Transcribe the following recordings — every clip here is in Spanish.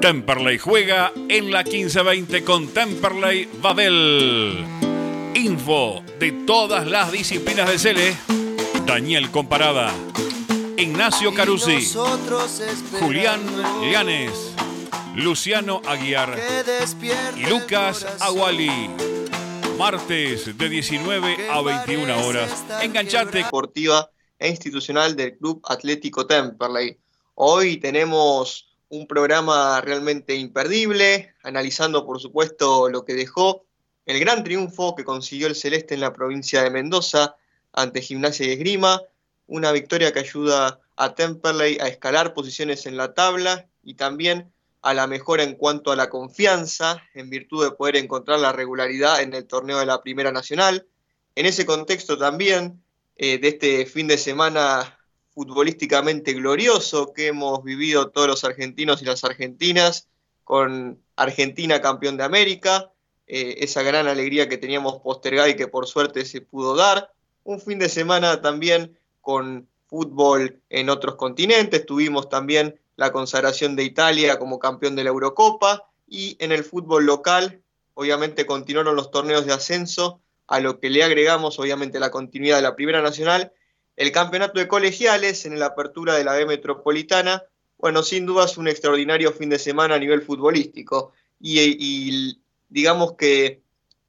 Temperley juega en la 1520 con Temperley Babel. Info de todas las disciplinas de Cele. Daniel Comparada. Ignacio Carusi. Julián Llanes. Luciano Aguiar. Y Lucas Aguali. Martes de 19 a 21 horas. Enganchate. Deportiva e institucional del Club Atlético Temperley. Hoy tenemos un programa realmente imperdible, analizando por supuesto lo que dejó el gran triunfo que consiguió el Celeste en la provincia de Mendoza ante Gimnasia y Esgrima, una victoria que ayuda a Temperley a escalar posiciones en la tabla y también a la mejora en cuanto a la confianza, en virtud de poder encontrar la regularidad en el torneo de la Primera Nacional. En ese contexto también, eh, de este fin de semana futbolísticamente glorioso que hemos vivido todos los argentinos y las argentinas, con Argentina campeón de América, eh, esa gran alegría que teníamos postergada y que por suerte se pudo dar. Un fin de semana también con fútbol en otros continentes, tuvimos también la consagración de Italia como campeón de la Eurocopa y en el fútbol local, obviamente continuaron los torneos de ascenso, a lo que le agregamos obviamente la continuidad de la Primera Nacional el campeonato de colegiales en la apertura de la B Metropolitana, bueno, sin duda es un extraordinario fin de semana a nivel futbolístico. Y, digamos que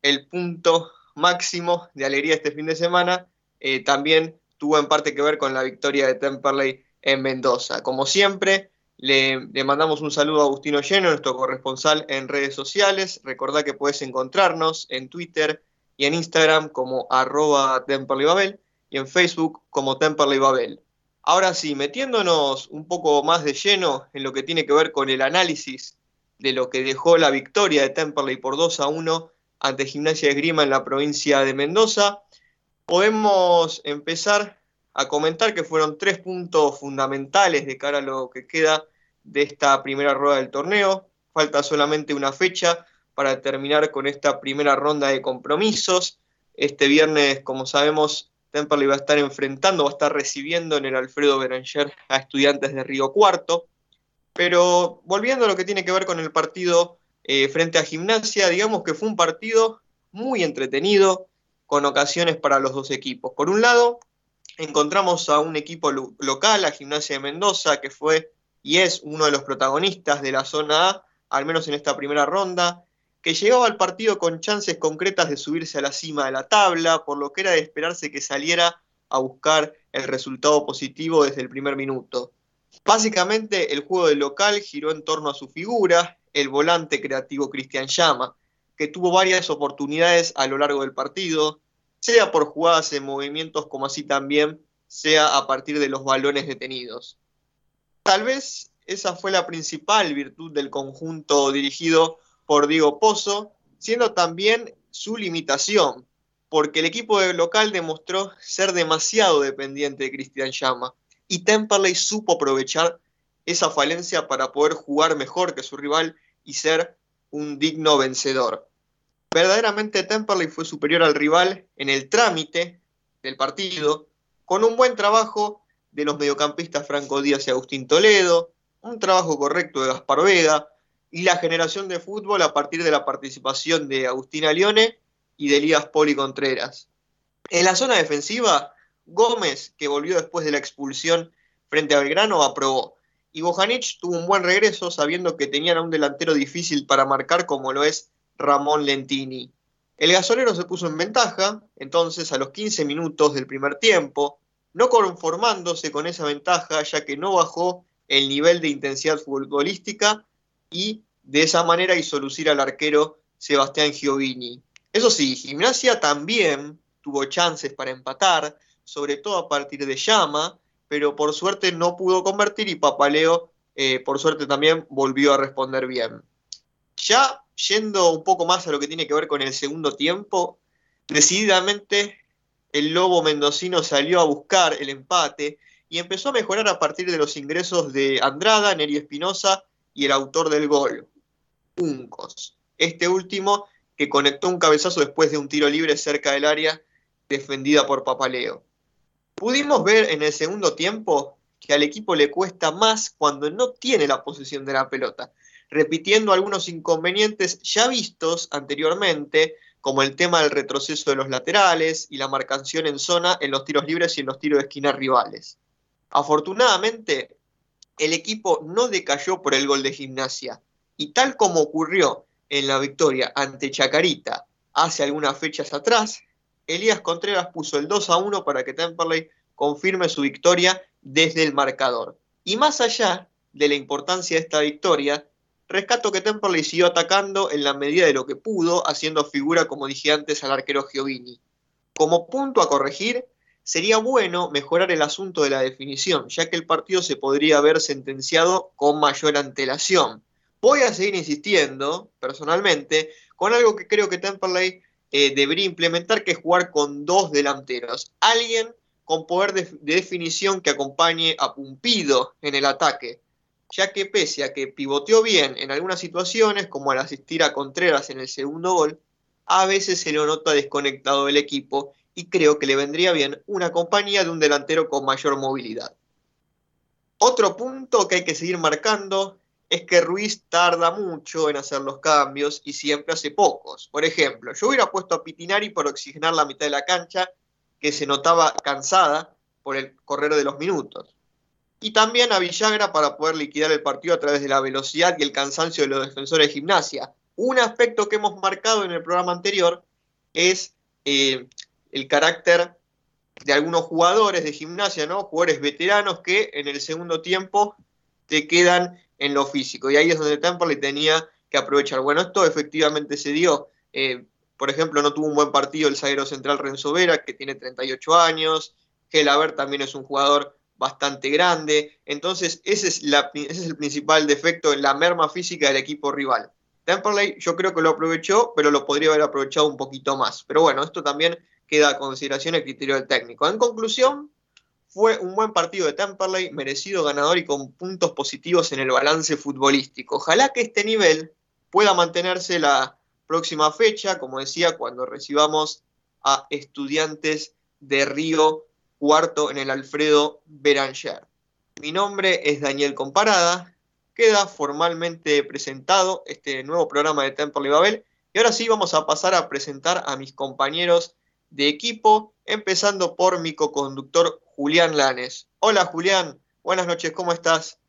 el punto máximo de alegría este fin de semana eh, también tuvo en parte que ver con la victoria de Temperley en Mendoza. Como siempre, le, mandamos un saludo a Agustino Lleno, nuestro corresponsal en redes sociales. Recordá que puedes encontrarnos en Twitter y en Instagram como arroba Temperley y en Facebook como Temperley Babel. Ahora sí, metiéndonos un poco más de lleno en lo que tiene que ver con el análisis de lo que dejó la victoria de Temperley por 2 a 1 ante Gimnasia de Grima en la provincia de Mendoza, podemos empezar a comentar que fueron tres puntos fundamentales de cara a lo que queda de esta primera rueda del torneo. Falta solamente una fecha para terminar con esta primera ronda de compromisos. Este viernes, como sabemos, Temperley va a estar enfrentando, va a estar recibiendo en el Alfredo Beranger a estudiantes de Río Cuarto. Pero volviendo a lo que tiene que ver con el partido eh, frente a Gimnasia, digamos que fue un partido muy entretenido, con ocasiones para los dos equipos. Por un lado, encontramos a un equipo local, a Gimnasia de Mendoza, que fue y es uno de los protagonistas de la zona A, al menos en esta primera ronda, que llegaba al partido con chances concretas de subirse a la cima de la tabla, por lo que era de esperarse que saliera a buscar el resultado positivo desde el primer minuto. Básicamente el juego del local giró en torno a su figura, el volante creativo Cristian Llama, que tuvo varias oportunidades a lo largo del partido, sea por jugadas en movimientos como así también sea a partir de los balones detenidos. Tal vez esa fue la principal virtud del conjunto dirigido por Diego Pozo, siendo también su limitación, porque el equipo de local demostró ser demasiado dependiente de Cristian Llama y Temperley supo aprovechar esa falencia para poder jugar mejor que su rival y ser un digno vencedor. Verdaderamente Temperley fue superior al rival en el trámite del partido, con un buen trabajo de los mediocampistas Franco Díaz y Agustín Toledo, un trabajo correcto de Gaspar Vega, y la generación de fútbol a partir de la participación de Agustina Lione y de Elías Poli Contreras. En la zona defensiva, Gómez, que volvió después de la expulsión frente a Belgrano, aprobó. Y Bojanic tuvo un buen regreso sabiendo que tenían a un delantero difícil para marcar como lo es Ramón Lentini. El gasolero se puso en ventaja, entonces a los 15 minutos del primer tiempo, no conformándose con esa ventaja ya que no bajó el nivel de intensidad futbolística y de esa manera hizo lucir al arquero Sebastián Giovini. Eso sí, Gimnasia también tuvo chances para empatar, sobre todo a partir de Llama, pero por suerte no pudo convertir y Papaleo, eh, por suerte también, volvió a responder bien. Ya yendo un poco más a lo que tiene que ver con el segundo tiempo, decididamente el Lobo Mendocino salió a buscar el empate y empezó a mejorar a partir de los ingresos de Andrada, Neri Espinosa y el autor del gol, Uncos. Este último que conectó un cabezazo después de un tiro libre cerca del área defendida por Papaleo. Pudimos ver en el segundo tiempo que al equipo le cuesta más cuando no tiene la posesión de la pelota, repitiendo algunos inconvenientes ya vistos anteriormente, como el tema del retroceso de los laterales y la marcación en zona en los tiros libres y en los tiros de esquina rivales. Afortunadamente, el equipo no decayó por el gol de gimnasia, y tal como ocurrió en la victoria ante Chacarita hace algunas fechas atrás, Elías Contreras puso el 2 a 1 para que Temperley confirme su victoria desde el marcador. Y más allá de la importancia de esta victoria, rescato que Temperley siguió atacando en la medida de lo que pudo, haciendo figura, como dije antes, al arquero Giovini. Como punto a corregir, sería bueno mejorar el asunto de la definición, ya que el partido se podría haber sentenciado con mayor antelación. Voy a seguir insistiendo, personalmente, con algo que creo que Temperley eh, debería implementar, que es jugar con dos delanteros. Alguien con poder de, definición que acompañe a Pumpido en el ataque, ya que pese a que pivoteó bien en algunas situaciones, como al asistir a Contreras en el segundo gol, a veces se lo nota desconectado del equipo y creo que le vendría bien una compañía de un delantero con mayor movilidad. Otro punto que hay que seguir marcando es que Ruiz tarda mucho en hacer los cambios y siempre hace pocos. Por ejemplo, yo hubiera puesto a Pitinari por oxigenar la mitad de la cancha, que se notaba cansada por el correr de los minutos. Y también a Villagra para poder liquidar el partido a través de la velocidad y el cansancio de los defensores de gimnasia. Un aspecto que hemos marcado en el programa anterior es eh, el carácter de algunos jugadores de gimnasia, ¿no? Jugadores veteranos que en el segundo tiempo te quedan en lo físico. Y ahí es donde Temperley tenía que aprovechar. Bueno, esto efectivamente se dio. Eh, por ejemplo, no tuvo un buen partido el zaguero central Renzo Vera, que tiene 38 años. Gelaber también es un jugador bastante grande. Entonces, ese es, la, el principal defecto en la merma física del equipo rival. Temperley yo creo que lo aprovechó, pero lo podría haber aprovechado un poquito más. Pero bueno, esto también queda a consideración el criterio del técnico. En conclusión, fue un buen partido de Temperley, merecido ganador y con puntos positivos en el balance futbolístico. Ojalá que este nivel pueda mantenerse la próxima fecha, como decía, cuando recibamos a estudiantes de Río Cuarto en el Alfredo Beranger. Mi nombre es Daniel Comparada. Queda formalmente presentado este nuevo programa de Temperley Babel. Y ahora sí vamos a pasar a presentar a mis compañeros de equipo, empezando por mi co-conductor Julián Lanes. Hola Julián, buenas noches, ¿cómo estás?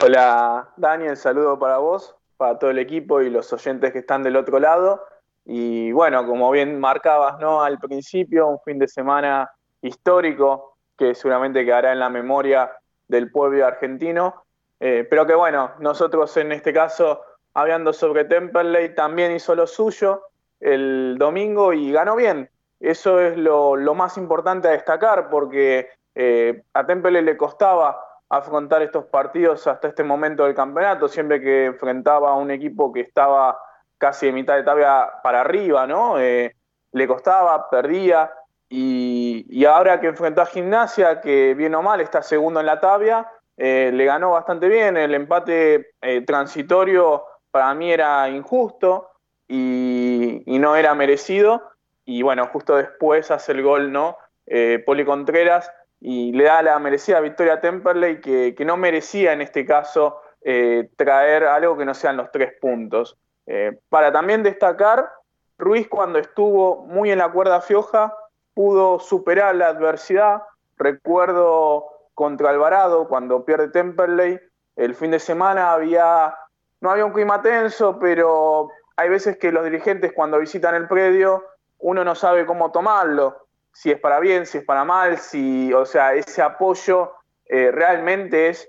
Hola Daniel, saludo para vos, para todo el equipo y los oyentes que están del otro lado. Y bueno, como bien marcabas ¿no? al principio, un fin de semana histórico que seguramente quedará en la memoria del pueblo argentino. Eh, pero que bueno, nosotros en este caso, hablando sobre Temperley, también hizo lo suyo el domingo y ganó bien. Eso es lo, más importante a destacar porque eh, a Temple le costaba afrontar estos partidos hasta este momento del campeonato, siempre que enfrentaba a un equipo que estaba casi de mitad de tabla para arriba, ¿no? Eh, le costaba, perdía, y, ahora que enfrentó a Gimnasia, que bien o mal está segundo en la tabla, eh, le ganó bastante bien, el empate transitorio para mí era injusto, y, no era merecido. Y bueno, justo después hace el gol, ¿no? Eh, Poli Contreras y le da la merecida victoria a Temperley, que, no merecía en este caso eh, traer algo que no sean los tres puntos. Eh, para también destacar, Ruiz cuando estuvo muy en la cuerda fioja pudo superar la adversidad. Recuerdo contra Alvarado, cuando pierde Temperley, el fin de semana había, no había un clima tenso, pero hay veces que los dirigentes cuando visitan el predio, uno no sabe cómo tomarlo, si es para bien, si es para mal, si, o sea, ese apoyo eh, realmente es,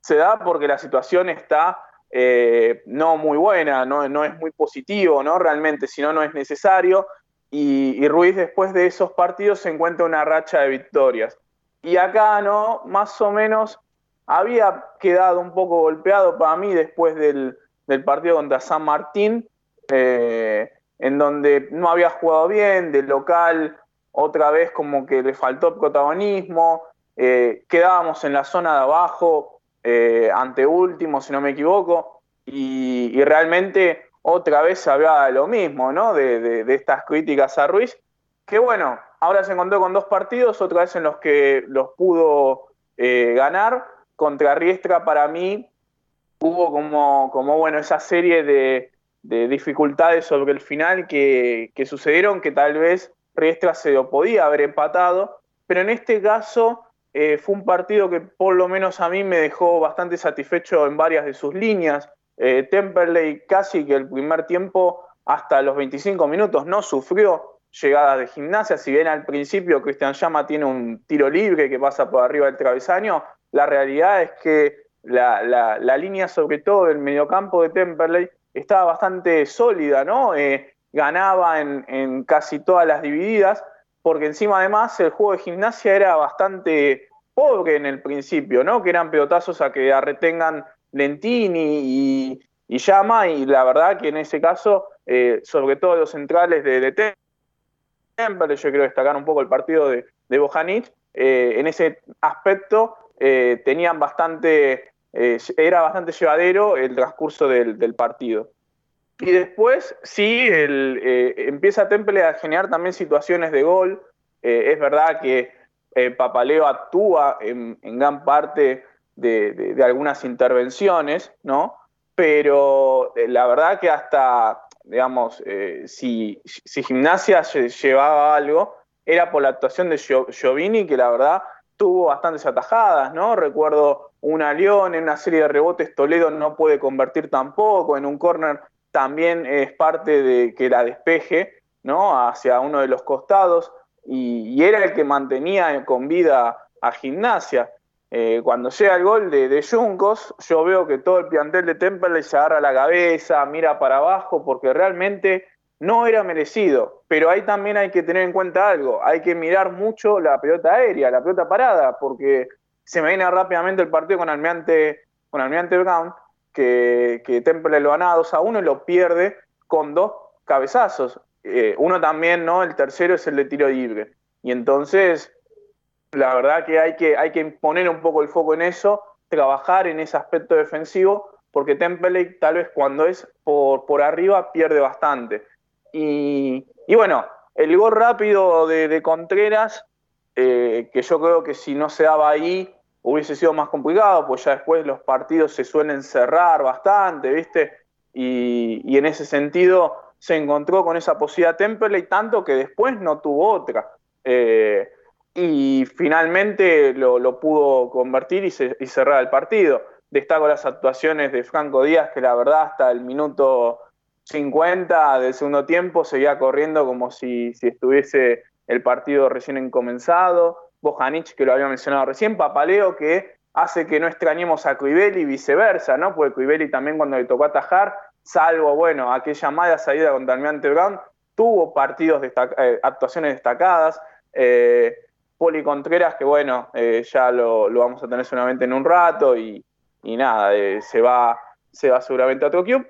se da porque la situación está eh, no muy buena, no, no, es muy positivo, ¿no? Realmente, si no, no es necesario. Y, y, Ruiz después de esos partidos se encuentra una racha de victorias. Y acá, ¿no? Más o menos había quedado un poco golpeado para mí después del, del partido contra San Martín, eh, en donde no había jugado bien, de local otra vez como que le faltó protagonismo, eh, quedábamos en la zona de abajo, eh, ante último, si no me equivoco, y, realmente otra vez se hablaba de lo mismo, ¿no? De, de, estas críticas a Ruiz, que bueno, ahora se encontró con dos partidos, otra vez en los que los pudo eh, ganar. Contra Riestra para mí hubo como, bueno, esa serie de, dificultades sobre el final que, sucedieron que tal vez Riestra se lo podía haber empatado, pero en este caso eh, fue un partido que por lo menos a mí me dejó bastante satisfecho en varias de sus líneas. Eh, Temperley casi que el primer tiempo hasta los 25 minutos no sufrió, llegadas de gimnasia. Si bien al principio Cristian Llama tiene un tiro libre que pasa por arriba del travesaño, la realidad es que la, línea, sobre todo del mediocampo de Temperley, estaba bastante sólida, ¿no? Eh, ganaba en, casi todas las divididas, porque encima además el juego de gimnasia era bastante pobre en el principio, ¿no? Que eran pelotazos a que retengan Lentini y, Llama, y la verdad que en ese caso, eh, sobre todo los centrales de, de yo quiero destacar un poco el partido de, de Bojanic, eh, en ese aspecto tenían bastante, eh, era bastante llevadero el transcurso del, partido. Y después, sí, empieza Temple a generar también situaciones de gol. es verdad que Papaleo actúa en, gran parte de, algunas intervenciones, ¿no? Pero la verdad que hasta digamos, eh, si, si, Gimnasia llevaba algo, era por la actuación de Giovini, que la verdad tuvo bastantes atajadas, ¿no? Recuerdo una León en una serie de rebotes, Toledo no puede convertir tampoco, en un córner también es parte de que la despeje, ¿no? Hacia uno de los costados, y, y era el que mantenía con vida a Gimnasia. Eh, cuando llega el gol de, de Juncos, yo veo que todo el plantel de Temple se agarra la cabeza, mira para abajo, porque realmente no era merecido. Pero ahí también hay que tener en cuenta algo, hay que mirar mucho la pelota aérea, la pelota parada, porque se me viene rápidamente el partido con Almirante, con Brown, que, que Temple lo gana 2 a 1 y lo pierde con dos cabezazos. Eh, uno también, ¿no? El tercero es el de tiro libre. Y entonces la verdad que hay, que hay que poner un poco el foco en eso, trabajar en ese aspecto defensivo, porque Temple tal vez cuando es por, por arriba pierde bastante. Y, bueno, el gol rápido de, Contreras, eh, que yo creo que si no se daba ahí hubiese sido más complicado, pues ya después los partidos se suelen cerrar bastante, ¿viste? Y, en ese sentido se encontró con esa posibilidad Temple tanto que después no tuvo otra. Eh, y finalmente lo, pudo convertir y, cerrar el partido. Destaco las actuaciones de Franco Díaz, que la verdad hasta el minuto 50 del segundo tiempo seguía corriendo como si, estuviese el partido recién comenzado. Bojanic, que lo había mencionado recién, Papaleo, que hace que no extrañemos a Cuibeli y viceversa, ¿no? Porque Cuibeli también cuando le tocó atajar, salvo, bueno, aquella mala salida contra Almirante Brown, tuvo partidos, eh, actuaciones destacadas. Eh, Poli Contreras, que bueno, eh, ya lo, vamos a tener solamente en un rato y, nada, eh, se, va, se va seguramente a otro club.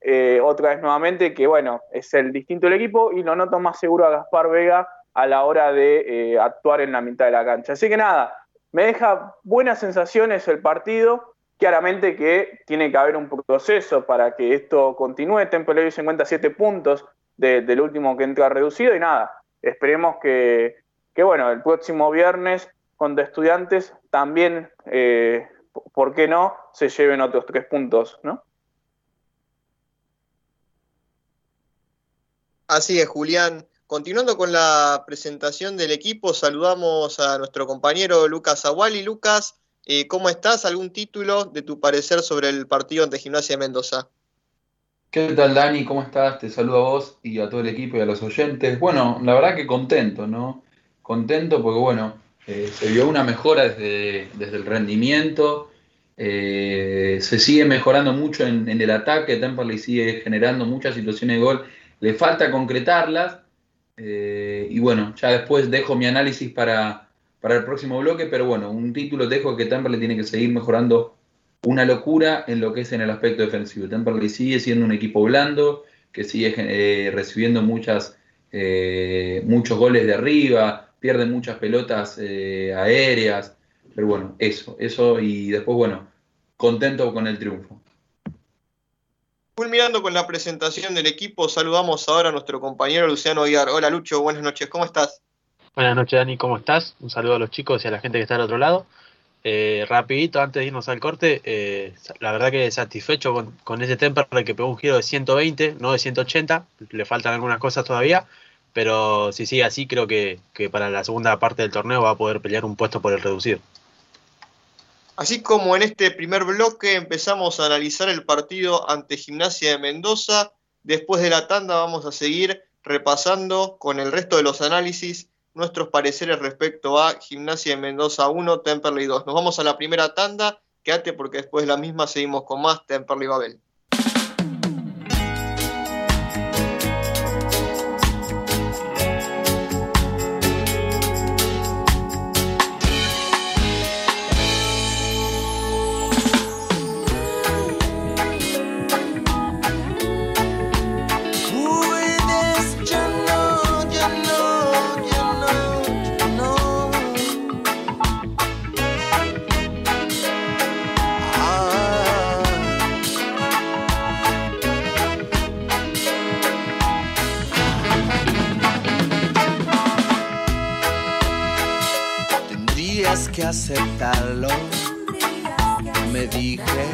Eh, otra vez nuevamente, que bueno, es el distinto del equipo y lo noto más seguro a Gaspar Vega a la hora de actuar en la mitad de la cancha. Así que nada, me deja buenas sensaciones el partido. Claramente que tiene que haber un proceso para que esto continúe. Temple hoy 57 puntos del último que entra reducido y nada, esperemos que, bueno, el próximo viernes con estudiantes también, eh, ¿por qué no?, se lleven otros tres puntos, ¿no? Así es, Julián. Continuando con la presentación del equipo, saludamos a nuestro compañero Lucas Aguali. Lucas, eh, ¿cómo estás? ¿Algún título de tu parecer sobre el partido ante Gimnasia de Mendoza? ¿Qué tal, Dani? ¿Cómo estás? Te saludo a vos y a todo el equipo y a los oyentes. Bueno, la verdad que contento, ¿no? Contento porque, bueno, eh, se vio una mejora desde, el rendimiento, eh, se sigue mejorando mucho en, el ataque, Temperley sigue generando muchas situaciones de gol, le falta concretarlas. Eh, y bueno, ya después dejo mi análisis para, para el próximo bloque, pero bueno, un título dejo que Temperley tiene que seguir mejorando una locura en lo que es en el aspecto defensivo. Temperley sigue siendo un equipo blando, que sigue eh, recibiendo muchas, eh, muchos goles de arriba, pierde muchas pelotas eh, aéreas, pero bueno, eso, eso y después, bueno, contento con el triunfo. Culminando con la presentación del equipo, saludamos ahora a nuestro compañero Luciano Aguiar. Hola Lucho, buenas noches, ¿cómo estás? Buenas noches Dani, ¿cómo estás? Un saludo a los chicos y a la gente que está al otro lado. Eh, rapidito, antes de irnos al corte, eh, la verdad que satisfecho con, ese Temperley que pegó un giro de 120, no de 180, le faltan algunas cosas todavía, pero si sigue así creo que, que para la segunda parte del torneo va a poder pelear un puesto por el reducido. Así como en este primer bloque empezamos a analizar el partido ante Gimnasia de Mendoza, después de la tanda vamos a seguir repasando con el resto de los análisis nuestros pareceres respecto a Gimnasia de Mendoza 1, Temperley 2. Nos vamos a la primera tanda, quédate porque después de la misma seguimos con más Temperley Babel. Que aceptarlo. Me dije,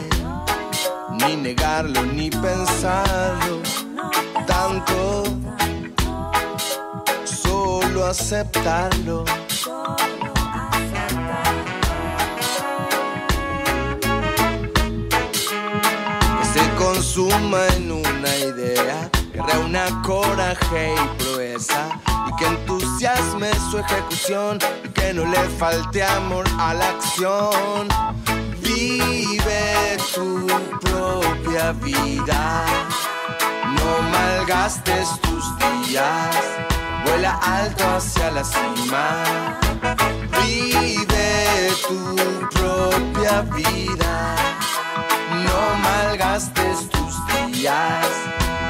ni negarlo, ni pensarlo tanto, solo aceptarlo. Que se consuma en una idea, que reúna coraje y proeza que entusiasme su ejecución que no le falte amor a la acción. Vive tu propia vida, no malgastes tus días, vuela alto hacia la cima. Vive tu propia vida, no malgastes tus días,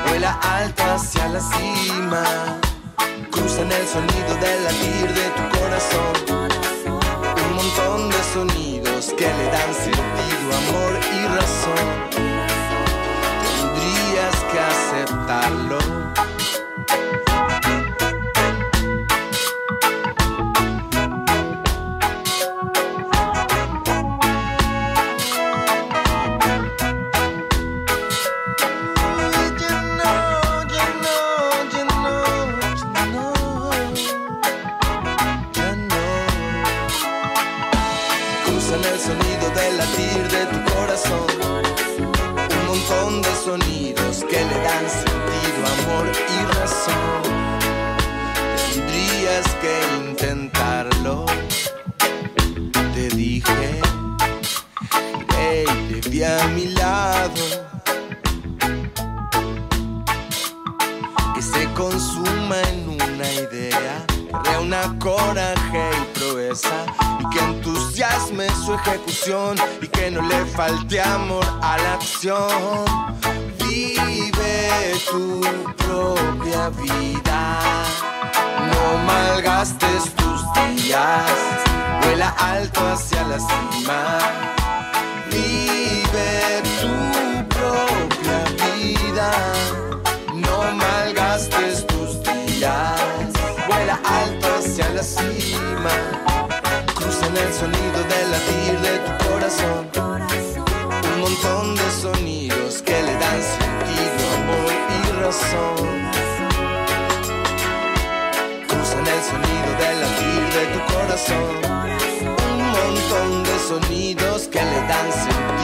vuela alto hacia la cima cruzan el sonido del latir de tu corazón. Un montón de sonidos que le dan sentido, amor y razón. Tendrías que aceptarlo. Amor y razón. Tendrías que intentarlo. Te dije, hey, te vi a mi lado. Que se consuma en una idea, reúna coraje y proeza y que entusiasme su ejecución y que no le falte amor a la acción. Vive tu propia vida, no malgastes tus días, vuela alto hacia la cima. Vive tu propia vida, no malgastes tus días, vuela alto hacia la cima. Cruzan el sonido del latir de tu corazón. Un montón de sonidos y razón. Cruzan el sonido del latir de tu corazón. Un montón de sonidos que le dan sentido,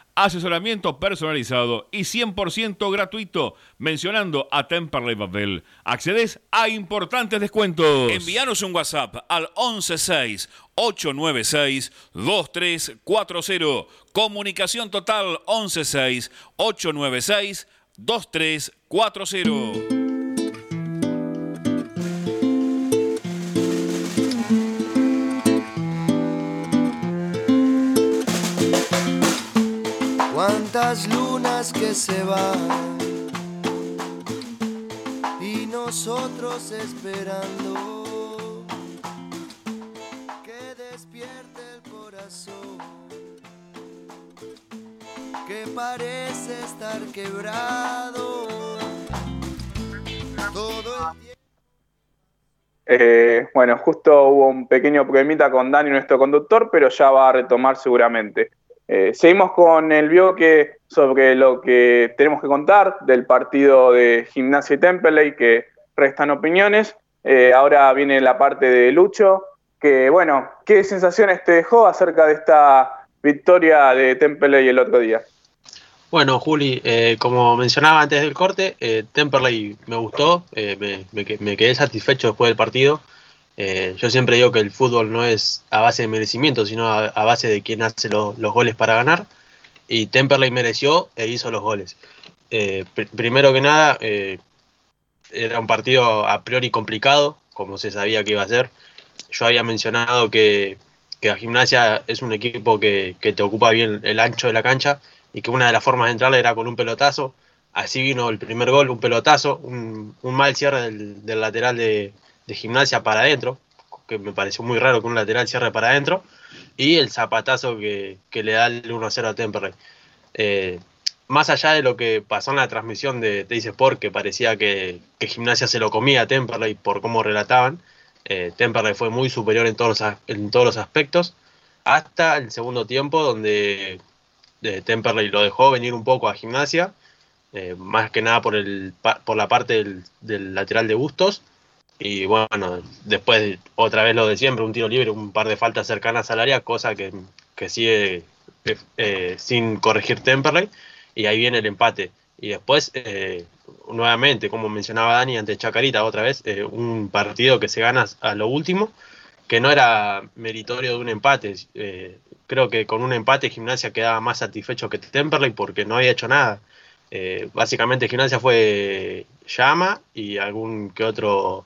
Asesoramiento personalizado y 100% gratuito. Mencionando a Temperley Babel, accedes a importantes descuentos. Envíanos un WhatsApp al 116 896 2340. Comunicación total 116 896 2340. Cuántas lunas que se van y nosotros esperando que despierte el corazón que parece estar quebrado. Todo el. Eh, bueno, justo hubo un pequeño problemita con Dani, nuestro conductor, pero ya va a retomar seguramente. Eh, seguimos con el bloque sobre lo que tenemos que contar del partido de Gimnasia y Temperley, que restan opiniones. Eh, ahora viene la parte de Lucho, que bueno, ¿qué sensaciones te dejó acerca de esta victoria de Temperley el otro día? Bueno, Juli, eh, como mencionaba antes del corte, Temperley me gustó, me quedé satisfecho después del partido. Eh, yo siempre digo que el fútbol no es a base de merecimiento, sino a, base de quién hace lo- los goles para ganar. Y Temperley mereció e hizo los goles. Eh, pr- primero que nada, eh, era un partido a priori complicado, como se sabía que iba a ser. Yo había mencionado que, que la gimnasia es un equipo que, que te ocupa bien el ancho de la cancha y que una de las formas de entrar era con un pelotazo. Así vino el primer gol, un pelotazo, un, un mal cierre del lateral de, de gimnasia para adentro, que me pareció muy raro que un lateral cierre para adentro, y el zapatazo que, que le da el 1-0 a Temperley. Eh, más allá de lo que pasó en la transmisión de Teis Sport, que parecía que, que Gimnasia se lo comía a Temperley por cómo relataban, eh, Temperley fue muy superior en todos, los, en todos los aspectos, hasta el segundo tiempo, donde eh, Temperley lo dejó venir un poco a Gimnasia, eh, más que nada por, el, por la parte del, del lateral de Bustos. Y bueno, después otra vez lo de siempre, un tiro libre, un par de faltas cercanas al área, cosa que, que sigue eh, eh, sin corregir Temperley. Y ahí viene el empate. Y después, eh, nuevamente, como mencionaba Dani ante Chacarita otra vez, eh, un partido que se gana a lo último, que no era meritorio de un empate. Eh, creo que con un empate Gimnasia quedaba más satisfecho que Temperley porque no había hecho nada. Básicamente Gimnasia fue llama y algún que otro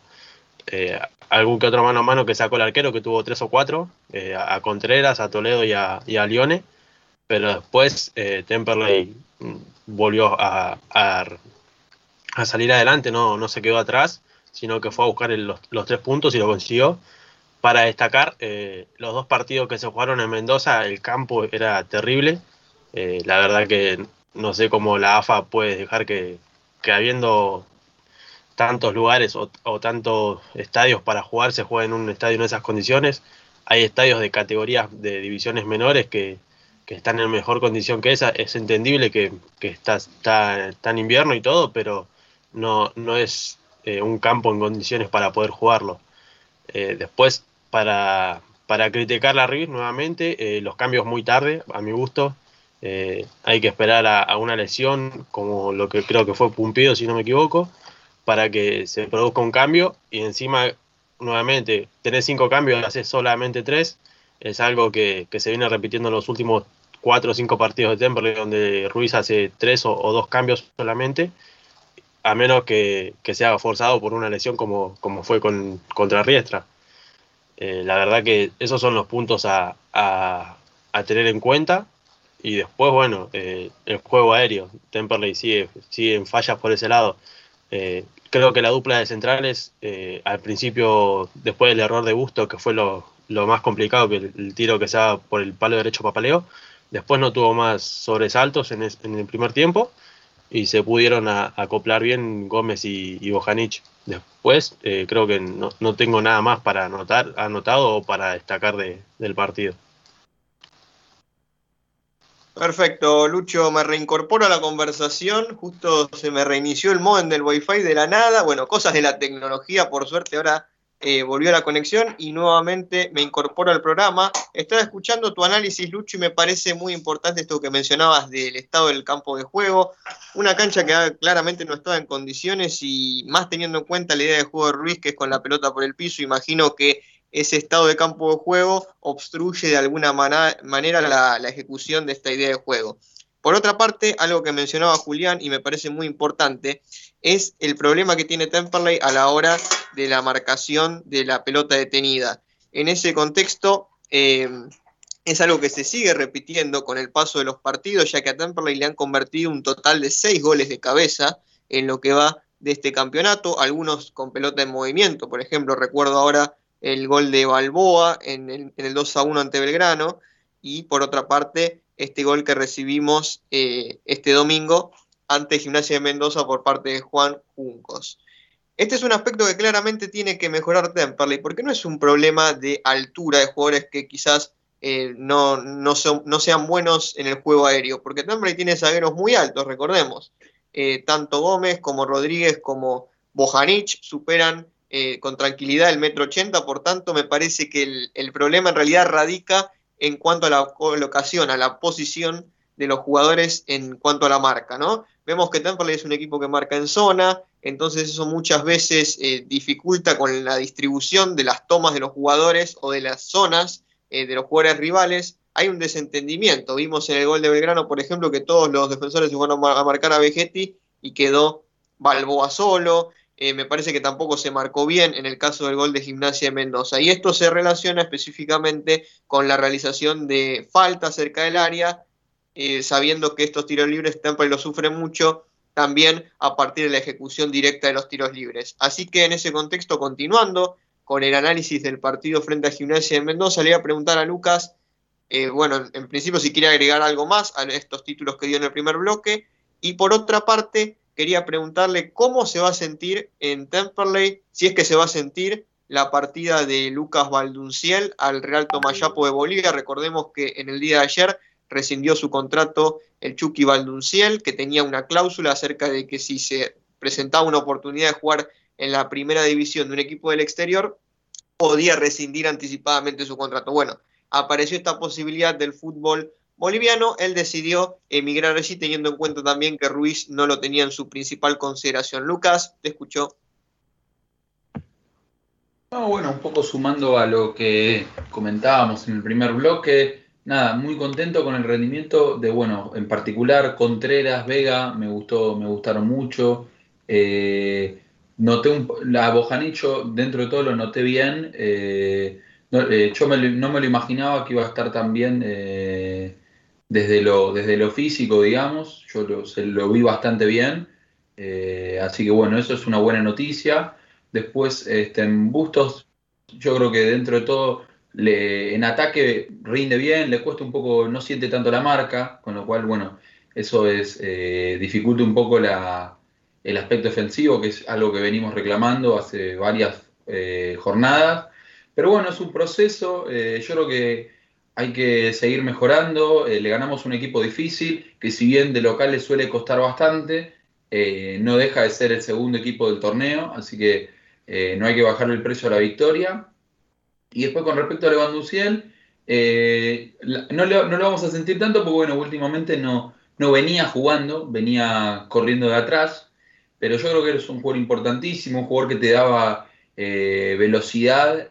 eh, algún que otro mano a mano que sacó el arquero que tuvo tres o cuatro eh, a Contreras, a Toledo y a, y a Lione pero después eh, Temperley volvió a, a- salir adelante, no, no se quedó atrás, sino que fue a buscar los, los tres puntos y lo consiguió. Para destacar, eh, los dos partidos que se jugaron en Mendoza, el campo era terrible. La verdad que no sé cómo la AFA puede dejar que, que habiendo tantos lugares o, tantos estadios para jugar, se juegue en un estadio en esas condiciones. Hay estadios de categorías de divisiones menores que, que están en mejor condición que esa. Es entendible que, que está, está, está en invierno y todo, pero no, no es eh, un campo en condiciones para poder jugarlo. Eh, después, para, para criticar la Rivis nuevamente, eh, los cambios muy tarde, a mi gusto. Eh, hay que esperar a, a una lesión, como lo que creo que fue Pumpido, si no me equivoco, para que se produzca un cambio y encima, nuevamente, tenés cinco cambios, haces solamente tres. Es algo que, que se viene repitiendo en los últimos cuatro o cinco partidos de Temperley, donde Ruiz hace tres o, dos cambios solamente, a menos que, que sea forzado por una lesión como, como fue con, contra Riestra. Eh, la verdad que esos son los puntos a, a, a tener en cuenta. Y después, bueno, eh, el juego aéreo. Temperley sigue, sigue en fallas por ese lado. Eh, creo que la dupla de centrales, eh, al principio, después del error de Busto, que fue lo, más complicado, que el, tiro que se da por el palo derecho Papaleo, después no tuvo más sobresaltos en, el primer tiempo y se pudieron acoplar bien Gómez y, y Bojanic. Después, eh, creo que no, tengo nada más para anotar, anotado o para destacar de- del partido. Perfecto, Lucho, me reincorporo a la conversación. Justo se me reinició el modem del Wi-Fi de la nada. Bueno, cosas de la tecnología, por suerte ahora eh, volvió la conexión y nuevamente me incorporo al programa. Estaba escuchando tu análisis, Lucho, y me parece muy importante esto que mencionabas del estado del campo de juego. Una cancha que claramente no estaba en condiciones y más teniendo en cuenta la idea de juego de Ruiz, que es con la pelota por el piso, imagino que ese estado de campo de juego obstruye de alguna manera la, ejecución de esta idea de juego. Por otra parte, algo que mencionaba Julián y me parece muy importante, es el problema que tiene Temperley a la hora de la marcación de la pelota detenida. En ese contexto, eh, es algo que se sigue repitiendo con el paso de los partidos, ya que a Temperley le han convertido un total de seis goles de cabeza en lo que va de este campeonato, algunos con pelota en movimiento, por ejemplo, recuerdo ahora el gol de Balboa en el, en el 2 a 1 ante Belgrano, y por otra parte este gol que recibimos eh, este domingo ante Gimnasia de Mendoza por parte de Juan Juncos. Este es un aspecto que claramente tiene que mejorar Temperley, porque no es un problema de altura de jugadores que quizás eh, no, no, sean buenos en el juego aéreo, porque Temperley tiene zagueros muy altos, recordemos. Eh, tanto Gómez como Rodríguez como Bojanic superan con tranquilidad el metro ochenta, por tanto me parece que el, problema en realidad radica en cuanto a la colocación, a la posición de los jugadores en cuanto a la marca, ¿no? Vemos que Temperley es un equipo que marca en zona, entonces eso muchas veces eh, dificulta con la distribución de las tomas de los jugadores o de las zonas eh, de los jugadores rivales. Hay un desentendimiento. Vimos en el gol de Belgrano, por ejemplo, que todos los defensores se fueron a marcar a Vegetti y quedó Balboa solo. Eh, me parece que tampoco se marcó bien en el caso del gol de Gimnasia de Mendoza. Y esto se relaciona específicamente con la realización de falta cerca del área, eh, sabiendo que estos tiros libres Temple lo sufre mucho también a partir de la ejecución directa de los tiros libres. Así que en ese contexto, continuando con el análisis del partido frente a Gimnasia de Mendoza, le voy a preguntar a Lucas, eh, bueno, en principio si quiere agregar algo más a estos títulos que dio en el primer bloque, y por otra parte, quería preguntarle cómo se va a sentir en Temperley, si es que se va a sentir la partida de Lucas Valdunciel al Real Tomayapo de Bolivia. Recordemos que en el día de ayer rescindió su contrato el Chucky Valdunciel, que tenía una cláusula acerca de que si se presentaba una oportunidad de jugar en la primera división de un equipo del exterior, podía rescindir anticipadamente su contrato. Bueno, apareció esta posibilidad del fútbol boliviano, él decidió emigrar allí teniendo en cuenta también que Ruiz no lo tenía en su principal consideración. Lucas, te escuchó. bueno, un poco sumando a lo que comentábamos en el primer bloque, nada, muy contento con el rendimiento de, bueno, en particular Contreras, Vega, me gustó, me gustaron mucho. Eh, noté un, la Bojanicho, dentro de todo lo noté bien. Eh, eh, yo no me lo imaginaba que iba a estar tan bien desde lo, desde lo físico, digamos, yo lo, se, lo vi bastante bien. Eh, así que bueno, eso es una buena noticia. Después, este, en Bustos, yo creo que dentro de todo, le, en ataque rinde bien, le cuesta un poco, no siente tanto la marca, con lo cual, bueno, eso es eh, dificulta un poco la, el aspecto ofensivo, que es algo que venimos reclamando hace varias eh, jornadas. Pero bueno, es un proceso, yo creo que hay que seguir mejorando. Eh, le ganamos un equipo difícil, que si bien de local le suele costar bastante, eh, no deja de ser el segundo equipo del torneo, así que eh, no hay que bajarle el precio a la victoria. Y después con respecto a Lewandowski, no, no lo vamos a sentir tanto porque bueno, últimamente no, no venía jugando, venía corriendo de atrás, pero yo creo que eres un jugador importantísimo, un jugador que te daba velocidad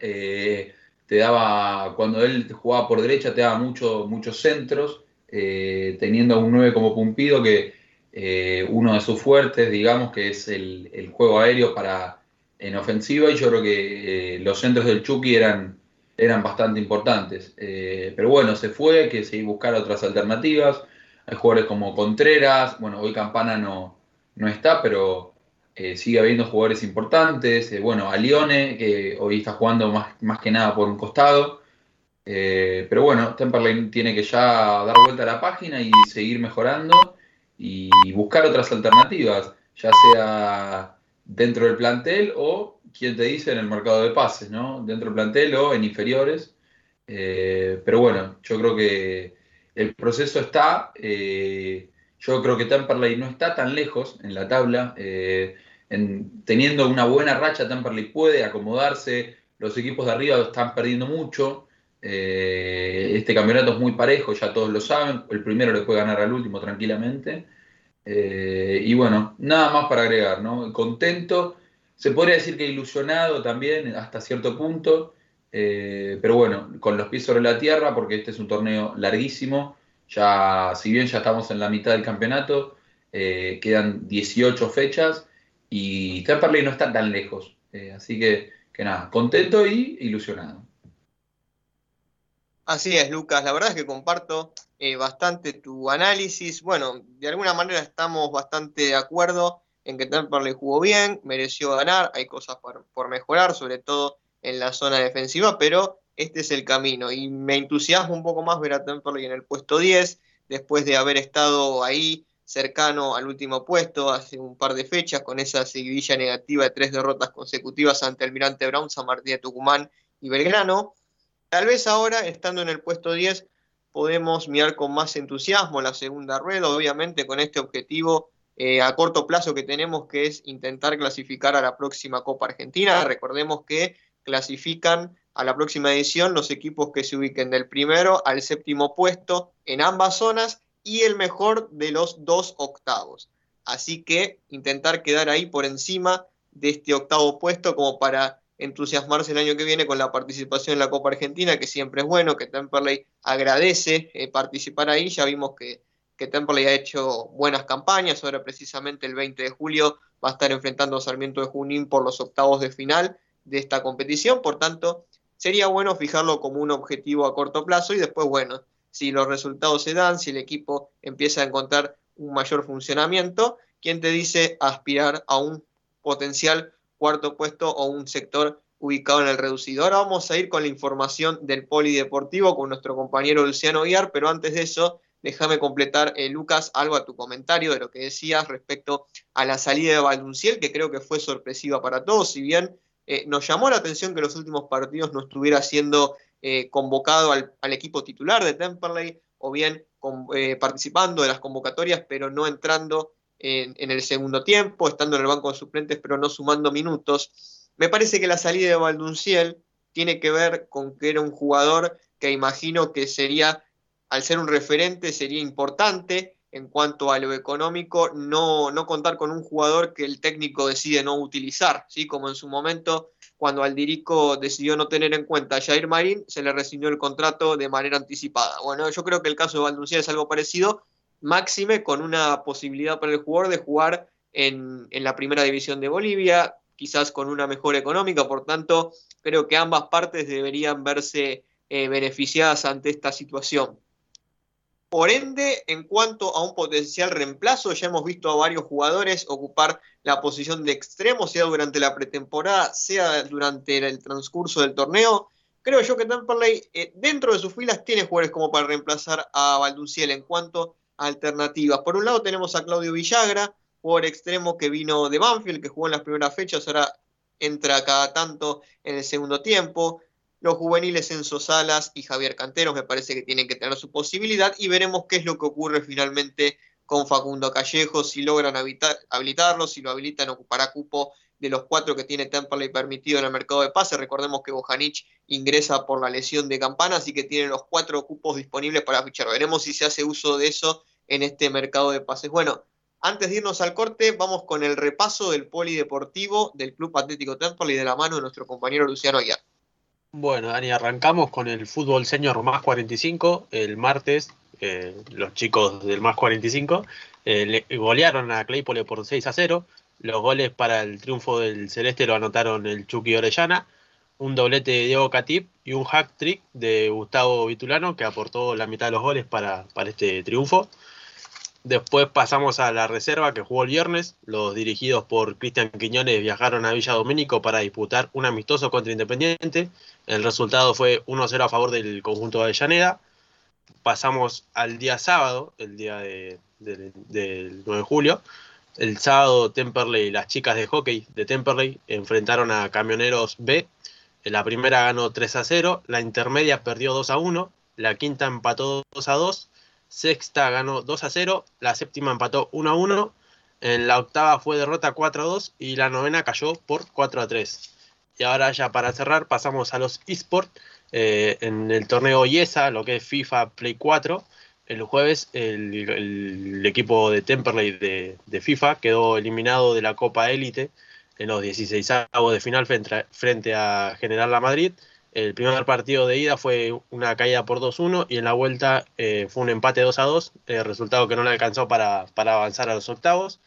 te daba, cuando él jugaba por derecha, te daba mucho, muchos centros, eh, teniendo a un 9 como Pumpido, que eh, uno de sus fuertes, digamos, que es el, juego aéreo para en ofensiva, y yo creo que eh, los centros del Chucky eran, eran bastante importantes. pero bueno, se fue, que seguir buscar otras alternativas. Hay jugadores como Contreras, bueno, hoy Campana no, no está, pero eh, sigue habiendo jugadores importantes. Eh, bueno, a Lione, que hoy está jugando más, más que nada por un costado. Eh, pero bueno, Temperley tiene que ya dar vuelta a la página y seguir mejorando y buscar otras alternativas, ya sea dentro del plantel o, quien te dice, en el mercado de pases, ¿no? Dentro del plantel o en inferiores. pero bueno, yo creo que el proceso está. Yo creo que Temperley no está tan lejos en la tabla. teniendo una buena racha, Temperley puede acomodarse, los equipos de arriba están perdiendo mucho, eh, este campeonato es muy parejo, ya todos lo saben, el primero le puede ganar al último tranquilamente. Eh, y bueno, nada más para agregar, ¿no? Contento, se podría decir que ilusionado también hasta cierto punto, eh, pero bueno, con los pies sobre la tierra, porque este es un torneo larguísimo, ya, si bien ya estamos en la mitad del campeonato, quedan 18 fechas y Temperley no está tan lejos. así que, que nada, contento y ilusionado. Así es, Lucas. La verdad es que comparto eh, bastante tu análisis. Bueno, de alguna manera estamos bastante de acuerdo en que Temperley jugó bien, mereció ganar, hay cosas por, mejorar, sobre todo en la zona defensiva, pero este es el camino. Y me entusiasma un poco más ver a Temperley en el puesto 10, después de haber estado ahí cercano al último puesto hace un par de fechas, con esa seguidilla negativa de tres derrotas consecutivas ante Almirante Brown, San Martín de Tucumán y Belgrano. Tal vez ahora, estando en el puesto 10, podemos mirar con más entusiasmo la segunda rueda, obviamente con este objetivo eh, a corto plazo que tenemos, que es intentar clasificar a la próxima Copa Argentina. Recordemos que clasifican a la próxima edición los equipos que se ubiquen del primero al séptimo puesto en ambas zonas y el mejor de los dos octavos. Así que intentar quedar ahí por encima de este octavo puesto como para entusiasmarse el año que viene con la participación en la Copa Argentina, que siempre es bueno, que Temperley agradece eh, participar ahí. Ya vimos que, que Temperley ha hecho buenas campañas, ahora precisamente el 20 de julio va a estar enfrentando a Sarmiento de Junín por los octavos de final de esta competición, por tanto, sería bueno fijarlo como un objetivo a corto plazo y después, bueno, si los resultados se dan, si el equipo empieza a encontrar un mayor funcionamiento, ¿quién te dice aspirar a un potencial cuarto puesto o un sector ubicado en el reducido. Ahora vamos a ir con la información del polideportivo con nuestro compañero Luciano Guiar, pero antes de eso, déjame completar, eh, Lucas, algo a tu comentario de lo que decías respecto a la salida de Valdunciel, que creo que fue sorpresiva para todos, si bien eh, nos llamó la atención que en los últimos partidos no estuviera siendo eh, convocado al, equipo titular de Temperley, o bien participando de las convocatorias, pero no entrando en, el segundo tiempo, estando en el banco de suplentes pero no sumando minutos. Me parece que la salida de Valdunciel tiene que ver con que era un jugador que imagino que sería, al ser un referente, sería importante en cuanto a lo económico, no, contar con un jugador que el técnico decide no utilizar, ¿sí? como en su momento cuando Aldirico decidió no tener en cuenta a Jair Marín, se le rescindió el contrato de manera anticipada. Bueno, yo creo que el caso de Valdunciel es algo parecido, máxime con una posibilidad para el jugador de jugar en, la primera división de Bolivia, quizás con una mejor económica, por tanto, creo que ambas partes deberían verse eh, beneficiadas ante esta situación. Por ende, en cuanto a un potencial reemplazo, ya hemos visto a varios jugadores ocupar la posición de extremo, sea durante la pretemporada, sea durante el transcurso del torneo. Creo yo que Temperley, eh, dentro de sus filas, tiene jugadores como para reemplazar a Valduciel en cuanto alternativas. Por un lado tenemos a Claudio Villagra, jugador extremo que vino de Banfield, que jugó en las primeras fechas, ahora entra cada tanto en el segundo tiempo. Los juveniles Enzo Salas y Javier Canteros me parece que tienen que tener su posibilidad y veremos qué es lo que ocurre finalmente con Facundo Callejo, si logran habilitarlo, si lo habilitan ocupará cupo de los cuatro que tiene Temperley permitido en el mercado de pase. Recordemos que Bojanic ingresa por la lesión de campana, así que tiene los cuatro cupos disponibles para fichar. Veremos si se hace uso de eso en este mercado de pases. Bueno, antes de irnos al corte, vamos con el repaso del polideportivo del Club Atlético Temperley de la mano de nuestro compañero Luciano Aguiar. Bueno, Dani, arrancamos con el fútbol señor más 45. El martes, eh, los chicos del más 45 eh, golearon a Claypole por 6 a 0. Los goles para el triunfo del Celeste lo anotaron el Chucky Orellana, un doblete de Diego Catip y un hack trick de Gustavo Vitulano que aportó la mitad de los goles para, este triunfo. Después pasamos a la reserva que jugó el viernes. Los dirigidos por Cristian Quiñones viajaron a Villa Domínico para disputar un amistoso contra Independiente. El resultado fue 1-0 a favor del conjunto de Avellaneda. Pasamos al día sábado, el día del 9 de julio, el sábado Temperley, las chicas de hockey de Temperley enfrentaron a Camioneros B. La primera ganó 3 a 0, la intermedia perdió 2 a 1, la quinta empató 2 a 2, sexta ganó 2 a 0, la séptima empató 1 a 1, En la octava fue derrota 4-2 y la novena cayó por 4-3. Y ahora ya para cerrar pasamos a los eSports. Eh, en el torneo IESA, lo que es FIFA Play 4, el jueves el, equipo de Temperley de, de, FIFA quedó eliminado de la Copa Élite en los 16 avos de final frente, frente a General La Madrid. El primer partido de ida fue una caída por 2-1 y en la vuelta eh, fue un empate 2-2, eh, resultado que no le alcanzó para, para, avanzar a los octavos.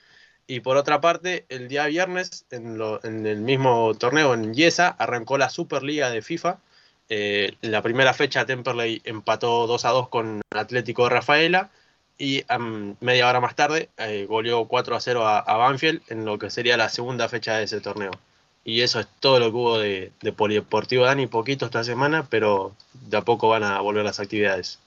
Y por otra parte, el día viernes, en, lo, en el mismo torneo en Yesa, arrancó la Superliga de FIFA, eh, en la primera fecha Temperley empató 2 a 2 con Atlético de Rafaela y media hora más tarde eh, goleó 4 a 0 a, a, Banfield en lo que sería la segunda fecha de ese torneo. Y eso es todo lo que hubo de, de Polideportivo Dani, poquito esta semana, pero de a poco van a volver las actividades.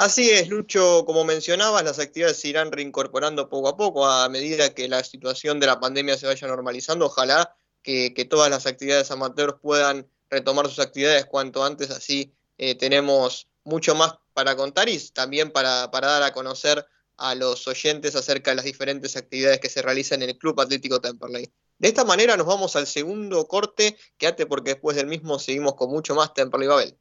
Así es, Lucho, como mencionabas, las actividades se irán reincorporando poco a poco a medida que la situación de la pandemia se vaya normalizando. Ojalá que, todas las actividades amateurs puedan retomar sus actividades cuanto antes, así eh, tenemos mucho más para contar y también para, para, dar a conocer a los oyentes acerca de las diferentes actividades que se realizan en el Club Atlético Temperley. De esta manera nos vamos al segundo corte, quédate porque después del mismo seguimos con mucho más Temperley Babel.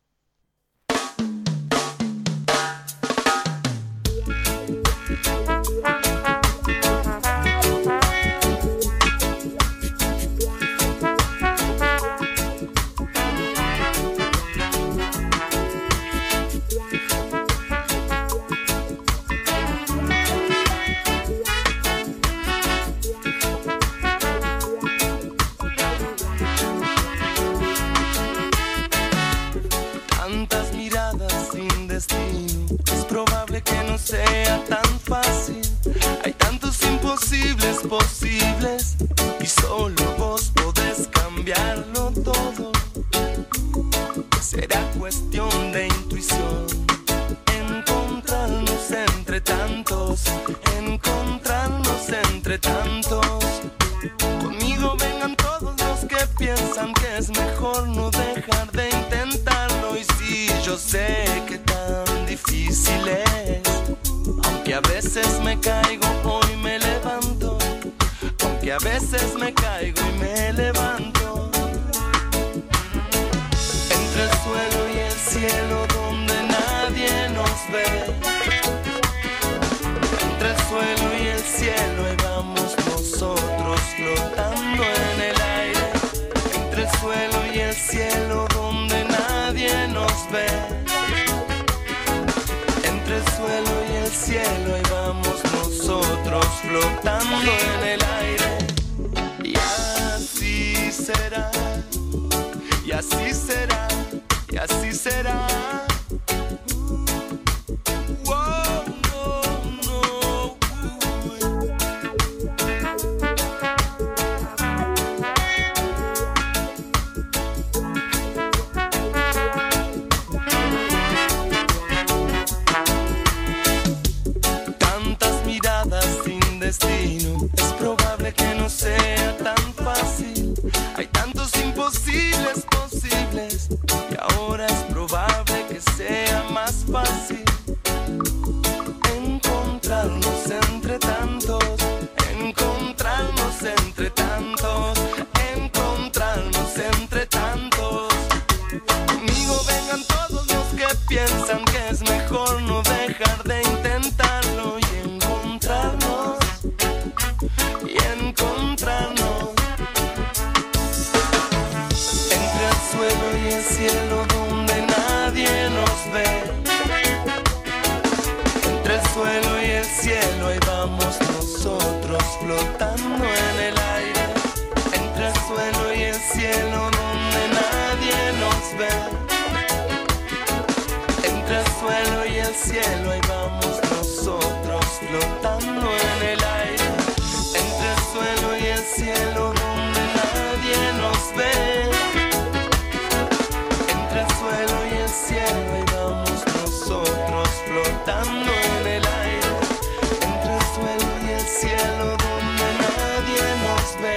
Donde nadie nos ve.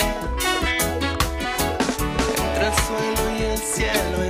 Entre el suelo y el cielo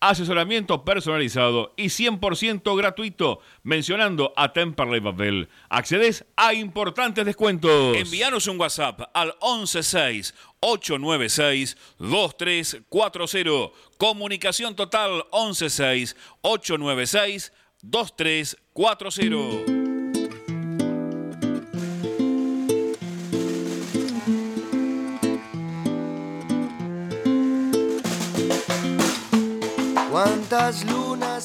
asesoramiento personalizado y 100% gratuito mencionando a Temperley Babel. Accedes a importantes descuentos. Envíanos un WhatsApp al 116 896 2340. Comunicación total 116 896 2340.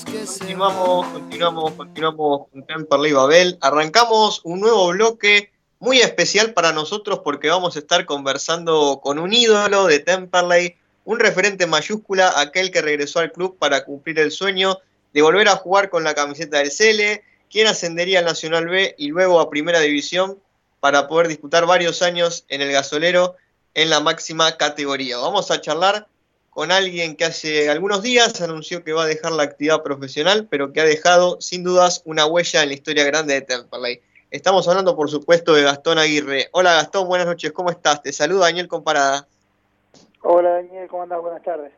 Continuamos, continuamos, continuamos con Temperley Babel. Arrancamos un nuevo bloque muy especial para nosotros porque vamos a estar conversando con un ídolo de Temperley, un referente mayúscula, aquel que regresó al club para cumplir el sueño de volver a jugar con la camiseta del Cele, quien ascendería al Nacional B y luego a Primera División para poder disputar varios años en el gasolero en la máxima categoría. Vamos a charlar con alguien que hace algunos días anunció que va a dejar la actividad profesional, pero que ha dejado sin dudas una huella en la historia grande de Temperley. Estamos hablando, por supuesto, de Gastón Aguirre. Hola Gastón, buenas noches, ¿cómo estás? Te saluda Daniel Comparada. Hola Daniel, ¿cómo andás? Buenas tardes.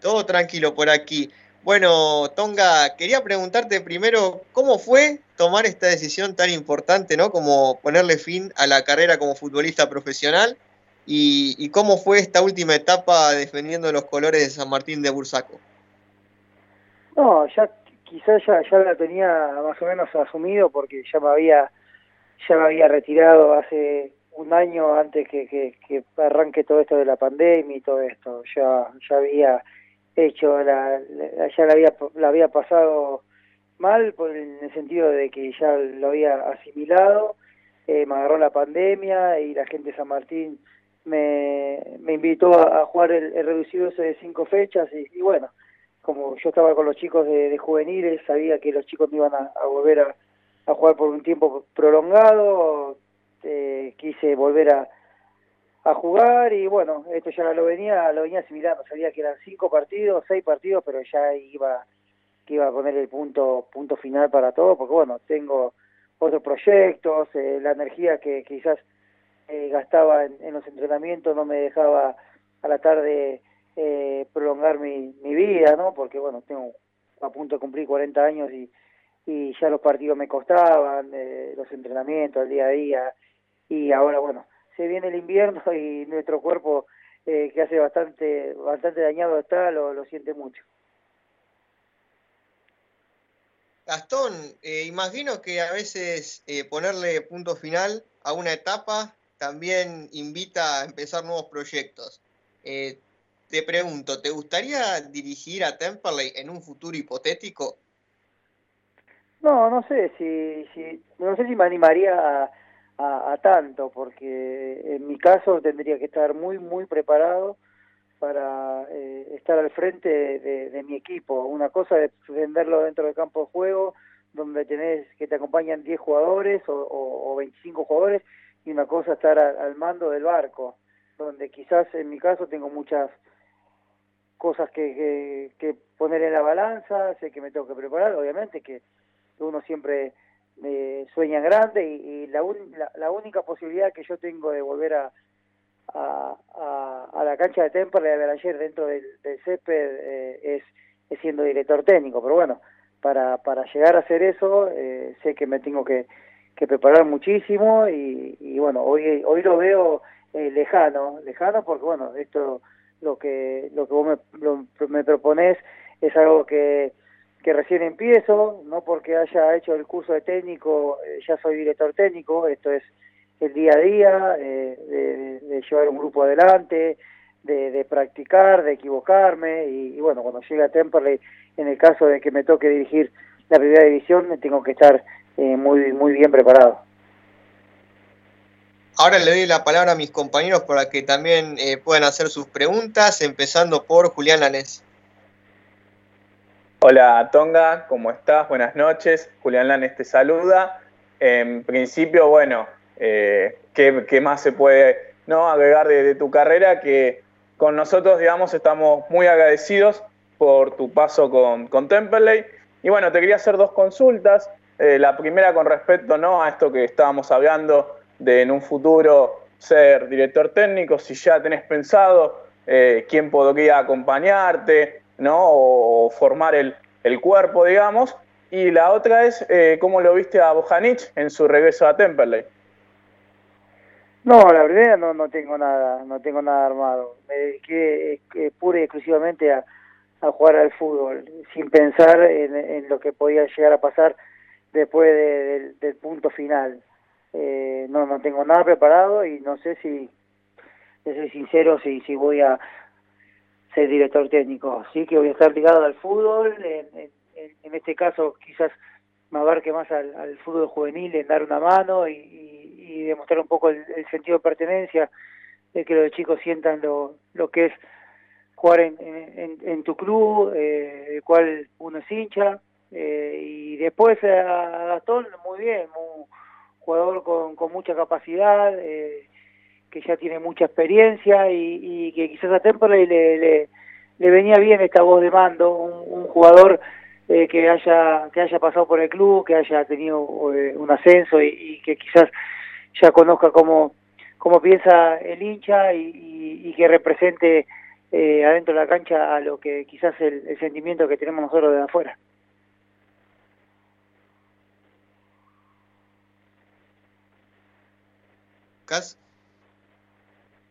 Todo tranquilo por aquí. Bueno, Tonga, quería preguntarte primero, ¿cómo fue tomar esta decisión tan importante, ¿no? Como ponerle fin a la carrera como futbolista profesional y, y, cómo fue esta última etapa defendiendo los colores de San Martín de Bursaco. No, ya quizás ya, ya la tenía más o menos asumido porque ya me había ya me había retirado hace un año antes que, que, que arranque todo esto de la pandemia y todo esto. Ya ya había hecho la, la ya la había la había pasado mal por en el sentido de que ya lo había asimilado. Eh, me agarró la pandemia y la gente de San Martín me, me invitó a, jugar el, reducido ese de cinco fechas y, y, bueno, como yo estaba con los chicos de, juveniles, sabía que los chicos me iban a, a volver a, a, jugar por un tiempo prolongado, eh, quise volver a, a jugar y bueno, esto ya lo venía, lo venía asimilando, sabía que eran cinco partidos, seis partidos, pero ya iba que iba a poner el punto punto final para todo, porque bueno, tengo otros proyectos, eh, la energía que quizás eh, gastaba en, los entrenamientos, no me dejaba a la tarde eh, prolongar mi, mi vida, ¿no? Porque, bueno, tengo a punto de cumplir 40 años y, y ya los partidos me costaban, eh, los entrenamientos, el día a día, y ahora, bueno, se viene el invierno y nuestro cuerpo, eh, que hace bastante bastante dañado está, lo, lo siente mucho. Gastón, eh, imagino que a veces eh, ponerle punto final a una etapa también invita a empezar nuevos proyectos. Eh, te pregunto, ¿te gustaría dirigir a Temperley en un futuro hipotético? No, no sé si, si no sé si me animaría a, tanto, porque en mi caso tendría que estar muy, muy preparado para eh, estar al frente de, mi equipo. Una cosa es defenderlo dentro del campo de juego, donde tenés que te acompañan 10 jugadores o, o, o 25 jugadores, y una cosa estar al, al mando del barco, donde quizás en mi caso tengo muchas cosas que, que, poner en la balanza, sé que me tengo que preparar, obviamente que uno siempre eh, sueña grande y, la, un, la, la, única posibilidad que yo tengo de volver a, a, la cancha de Temperley ver ayer dentro del, del césped eh, es, es, siendo director técnico, pero bueno, para, para llegar a hacer eso eh, sé que me tengo que, que preparar muchísimo y, bueno, hoy, hoy lo veo eh, lejano, lejano porque bueno, esto lo que lo que vos me, lo, me proponés es algo que, que recién empiezo, no porque haya hecho el curso de técnico, eh, ya soy director técnico, esto es el día a día, eh, de, de, llevar un grupo adelante, de, de practicar, de equivocarme, y, y, bueno, cuando llegue a Temperley, en el caso de que me toque dirigir la primera división, tengo que estar eh, muy, muy bien preparado. Ahora le doy la palabra a mis compañeros para que también eh, puedan hacer sus preguntas, empezando por Julián Lanés. Hola Tonga, ¿cómo estás? Buenas noches. Julián Lanes te saluda. En principio, bueno, eh, ¿qué, más se puede ¿no? agregar de, tu carrera? Que con nosotros, digamos, estamos muy agradecidos por tu paso con, con Temperley. Y bueno, te quería hacer dos consultas. Eh, la primera con respecto ¿no? a esto que estábamos hablando de en un futuro ser director técnico, si ya tenés pensado eh, quién podría acompañarte, ¿no? O, formar el, cuerpo, digamos. Y la otra es eh, cómo lo viste a Bojanic en su regreso a Temperley. No, la verdad no, no tengo nada, no tengo nada armado. Me dediqué eh, pura y exclusivamente a, a jugar al fútbol, sin pensar en, lo que podía llegar a pasar después del punto final. Eh, no, no tengo nada preparado y no sé si, de soy sincero, si, si voy a ser director técnico. Sí que voy a estar ligado al fútbol, en, en, este caso quizás me abarque más al, fútbol juvenil, en dar una mano y, y, demostrar un poco el, sentido de pertenencia, de que los chicos sientan lo, lo que es jugar en, en, en tu club, eh, el cual uno es hincha, eh, y después a Gastón, muy bien, muy, jugador con, con mucha capacidad, eh, que ya tiene mucha experiencia y, que quizás a Temperley le, le, le, venía bien esta voz de mando, un, jugador eh, que haya que haya pasado por el club, que haya tenido eh, un ascenso y, que quizás ya conozca cómo, cómo piensa el hincha y, y que represente adentro de la cancha a lo que quizás el, el sentimiento que tenemos nosotros de afuera.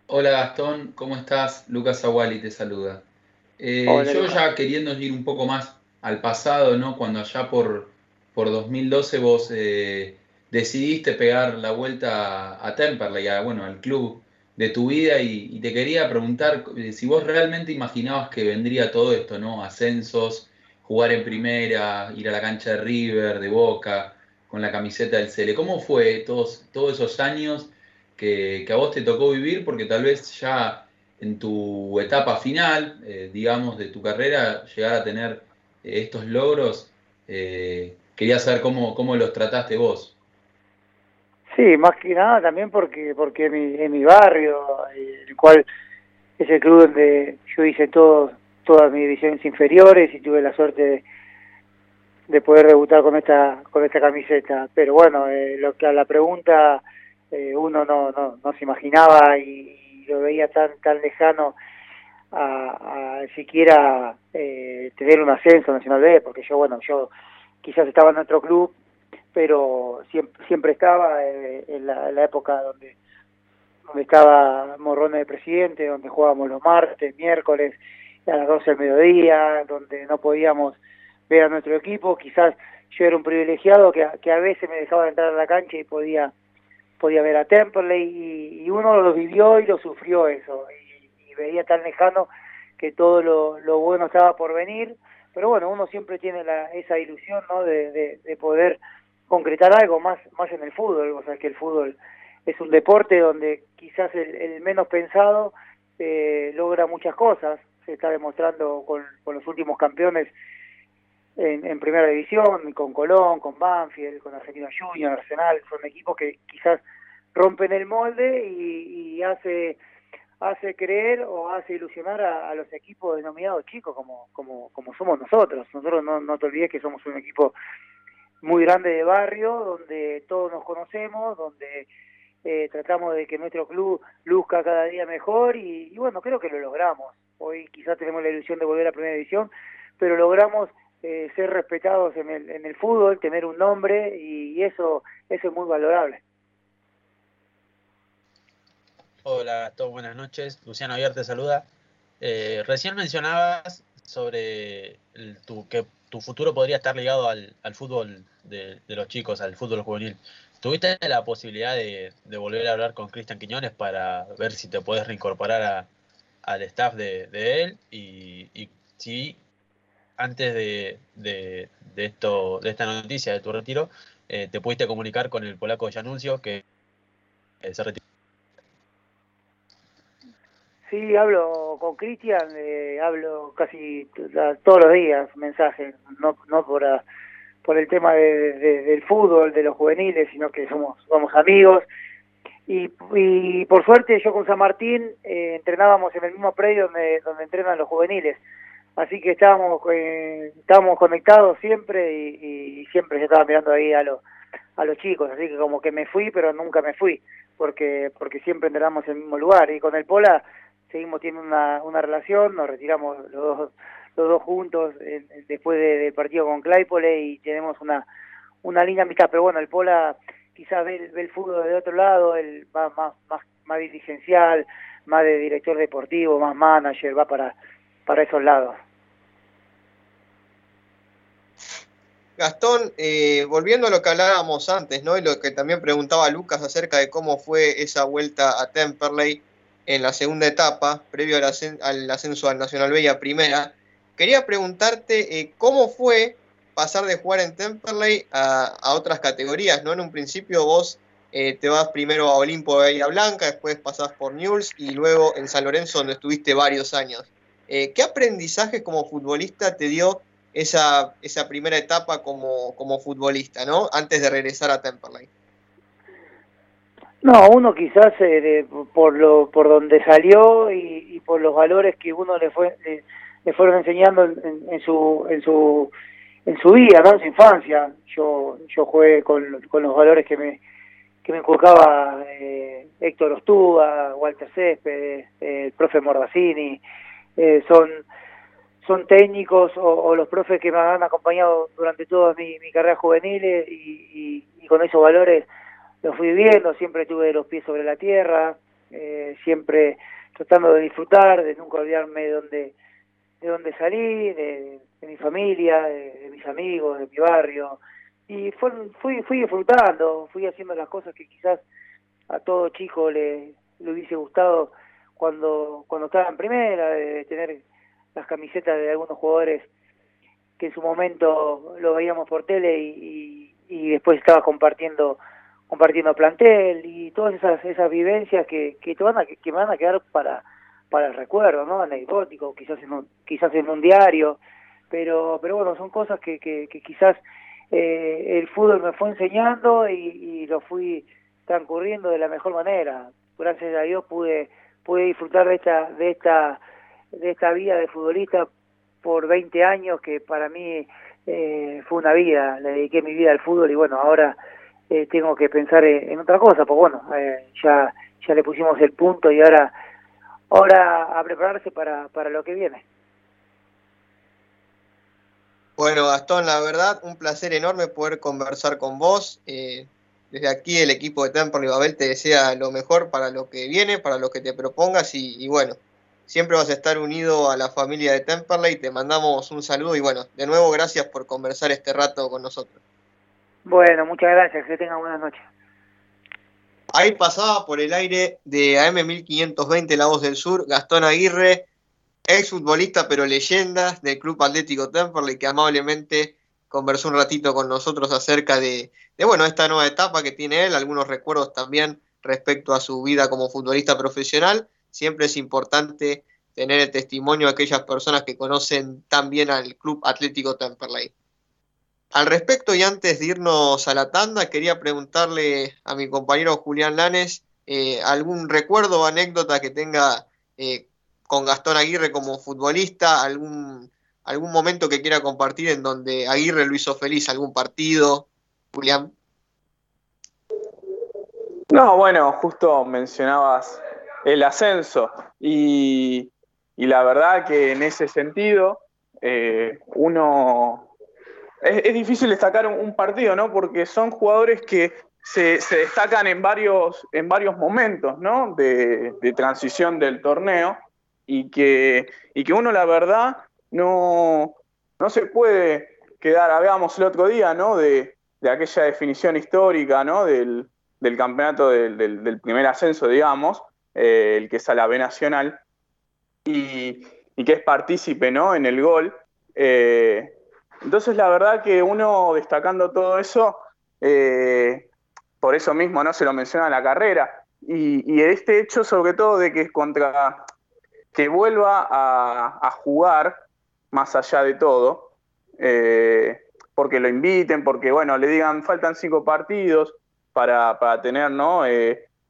Hola Gastón, ¿cómo estás? Lucas Aguali te saluda. Eh, yo ya queriendo ir un poco más al pasado, ¿no? Cuando allá por, por 2012 vos eh, decidiste pegar la vuelta a Temperley, a, bueno, al club de tu vida y, te quería preguntar eh, si vos realmente imaginabas que vendría todo esto, ¿no? Ascensos, jugar en primera, ir a la cancha de River, de Boca, con la camiseta del Cele. ¿Cómo fue todos, todos esos años? Que, a vos te tocó vivir porque tal vez ya en tu etapa final, eh, digamos, de tu carrera, llegar a tener eh, estos logros, eh, quería saber cómo, cómo los trataste vos. Sí, más que nada también porque porque en mi, en mi barrio, el cual es el club donde yo hice todo, todas mis divisiones inferiores y tuve la suerte de, de poder debutar con esta con esta camiseta. Pero bueno, lo que a la pregunta eh, uno no, no, no se imaginaba y, lo veía tan tan lejano a, siquiera eh, tener un ascenso Nacional B, porque yo, bueno, yo quizás estaba en otro club, pero siempre, siempre estaba eh, en, la, época donde donde estaba Morrone de presidente, donde jugábamos los martes, miércoles, a las 12 del mediodía, donde no podíamos ver a nuestro equipo, quizás yo era un privilegiado que, que a veces me dejaba entrar a la cancha y podía podía ver a Temperley y, uno lo vivió y lo sufrió eso. Y, veía tan lejano que todo lo, bueno estaba por venir. Pero bueno uno siempre tiene la, esa ilusión no de, de, poder concretar algo más más en el fútbol. O sea que el fútbol es un deporte donde quizás el, menos pensado eh, logra muchas cosas. Se está demostrando con, con los últimos campeones en, primera división, con Colón, con Banfield, con Argentina Junior, Arsenal, son equipos que quizás rompen el molde y, hace hace creer o hace ilusionar a, los equipos denominados chicos como como como somos nosotros. Nosotros no, no te olvides que somos un equipo muy grande de barrio, donde todos nos conocemos, donde eh, tratamos de que nuestro club luzca cada día mejor y, y, bueno, creo que lo logramos. Hoy quizás tenemos la ilusión de volver a primera división, pero logramos eh, ser respetados en el, en el fútbol, tener un nombre y, eso, eso es muy valorable. Hola a todos, buenas noches. Luciano Aguiar te saluda. Eh, recién mencionabas sobre tu, que tu futuro podría estar ligado al, al fútbol de, los chicos, al fútbol juvenil. ¿Tuviste la posibilidad de, de volver a hablar con Cristian Quiñones para ver si te puedes reincorporar a, al staff de, de él? Y, y si antes de, de, esto, de esta noticia de tu retiro, eh, te pudiste comunicar con el polaco Januncio que eh, se retiró. Sí, hablo con Cristian, eh, hablo casi todos los días, mensajes, no, no por, por el tema de, del fútbol, de los juveniles, sino que somos, somos amigos, y, por suerte yo con San Martín eh, entrenábamos en el mismo predio donde, donde entrenan los juveniles. Así que estábamos, eh, estábamos conectados siempre y, siempre yo estaba mirando ahí a los, a los chicos. Así que como que me fui, pero nunca me fui, porque, porque siempre entrenamos en el mismo lugar. Y con el Pola seguimos teniendo una, una relación, nos retiramos los dos, los dos juntos después del partido con Claypole y tenemos una, una linda amistad. Pero bueno, el Pola quizás ve, el fútbol de otro lado, el va más, más, más dirigencial, más de director deportivo, más manager, va para, para esos lados. Gastón, eh, volviendo a lo que hablábamos antes, ¿no? Y lo que también preguntaba Lucas acerca de cómo fue esa vuelta a Temperley en la segunda etapa, previo al, ascenso al Nacional Bella primera, quería preguntarte eh, cómo fue pasar de jugar en Temperley a, otras categorías, ¿no? En un principio vos eh, te vas primero a Olimpo de Bahía Blanca, después pasás por Newell's y luego en San Lorenzo donde estuviste varios años. ¿Qué aprendizaje como futbolista te dio esa, esa primera etapa como, como futbolista, ¿no? Antes de regresar a Temperley. No, uno quizás eh, por lo por donde salió y, por los valores que uno le fue le, fueron enseñando en, su en su en su vida, ¿no? En su infancia. Yo, yo jugué con, con los valores que me, que me inculcaba eh, Héctor Ostúa, Walter Céspedes, eh, el profe Mordacini, eh, son, son técnicos o, los profes que me han acompañado durante toda mi, carrera juvenil y, y, con esos valores los fui viviendo, siempre tuve los pies sobre la tierra, siempre tratando de disfrutar, de nunca olvidarme de dónde, de dónde salí, de, de mi familia, de, mis amigos, de mi barrio. Y fue, fui, fui disfrutando, fui haciendo las cosas que quizás a todo chico le, le hubiese gustado cuando, cuando estaba en primera, de tener las camisetas de algunos jugadores que en su momento lo veíamos por tele y, y, después estaba compartiendo compartiendo plantel y todas esas esas vivencias que, que te van a que, me van a quedar para para el recuerdo no anecdótico quizás en un, quizás en un diario pero pero bueno son cosas que, que, quizás eh, el fútbol me fue enseñando y, lo fui transcurriendo de la mejor manera. Gracias a Dios pude pude disfrutar de esta de esta de esta vida de futbolista por 20 años que para mí eh, fue una vida le dediqué mi vida al fútbol y bueno ahora eh, tengo que pensar en, otra cosa pues bueno ya ya le pusimos el punto y ahora ahora a prepararse para para lo que viene bueno, Gastón, la verdad, un placer enorme poder conversar con vos. Eh, desde aquí el equipo de Temple y Babel te desea lo mejor para lo que viene, para lo que te propongas y, bueno, siempre vas a estar unido a la familia de Temperley. Te mandamos un saludo y bueno, de nuevo gracias por conversar este rato con nosotros. Bueno, muchas gracias, que tengan buenas noches. Ahí pasaba por el aire de AM1520 La Voz del Sur, Gastón Aguirre, ex futbolista pero leyenda del Club Atlético Temperley que amablemente conversó un ratito con nosotros acerca de, bueno, esta nueva etapa que tiene él, algunos recuerdos también respecto a su vida como futbolista profesional. Siempre es importante tener el testimonio de aquellas personas que conocen tan bien al Club Atlético Temperley. Al respecto, y antes de irnos a la tanda, quería preguntarle a mi compañero Julián Lanes eh, algún recuerdo o anécdota que tenga eh, con Gastón Aguirre como futbolista, algún, algún momento que quiera compartir en donde Aguirre lo hizo feliz, algún partido, Julián. No, bueno, justo mencionabas el ascenso y, la verdad que en ese sentido eh, uno es, difícil destacar un, partido, ¿no? Porque son jugadores que se, destacan en varios, en varios momentos, ¿no? de transición del torneo y que, y que uno la verdad no, no se puede quedar, hablábamos el otro día, ¿no? De, aquella definición histórica, ¿no? Del, campeonato del, primer ascenso, digamos, eh, el que es a la B Nacional, y, que es partícipe, ¿no? En el gol. Eh, entonces, la verdad que uno destacando todo eso, eh, por eso mismo no se lo menciona en la carrera, y, este hecho, sobre todo, de que es contra que vuelva a, jugar más allá de todo, porque lo inviten, porque bueno, le digan faltan cinco partidos para, tener ¿no?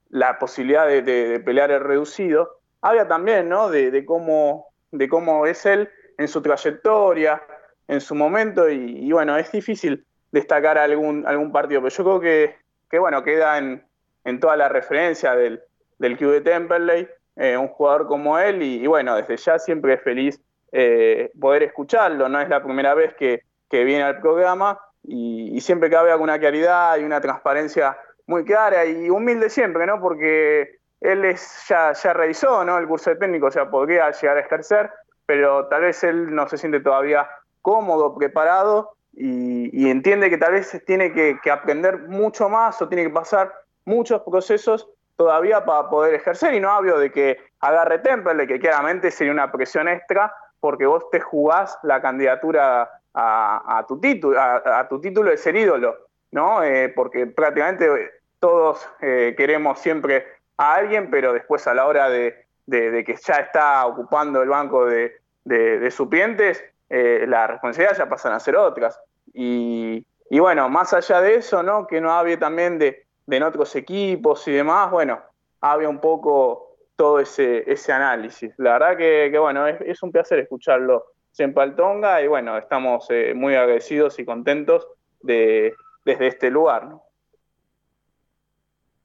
La posibilidad de, pelear el reducido, habla también ¿no? de, cómo, de cómo es él en su trayectoria, en su momento, y, bueno, es difícil destacar algún, algún partido, pero yo creo que, que bueno, queda en, en toda la referencia del, del Q de Temperley, eh, un jugador como él, y, bueno, desde ya siempre es feliz eh, poder escucharlo, no es la primera vez que, que viene al programa, y, siempre cabe alguna claridad y una transparencia muy clara y humilde siempre, ¿no? Porque él es, ya, ya realizó el curso de técnico, o sea, podría llegar a ejercer, pero tal vez él no se siente todavía cómodo, preparado y, entiende que tal vez tiene que, aprender mucho más o tiene que pasar muchos procesos todavía para poder ejercer y no hablo de que agarre Temple, que claramente sería una presión extra porque vos te jugás la candidatura a, tu título, a, tu título de ser ídolo, ¿no? Eh, porque prácticamente todos eh, queremos siempre a alguien, pero después a la hora de, que ya está ocupando el banco de, supientes, eh, la responsabilidad ya pasan a ser otras. Y, bueno, más allá de eso, ¿no? Que no había también de, en otros equipos y demás, bueno, había un poco todo ese, ese análisis. La verdad que, bueno, es, un placer escucharlo en Paltonga y bueno, estamos eh, muy agradecidos y contentos de, desde este lugar. ¿no?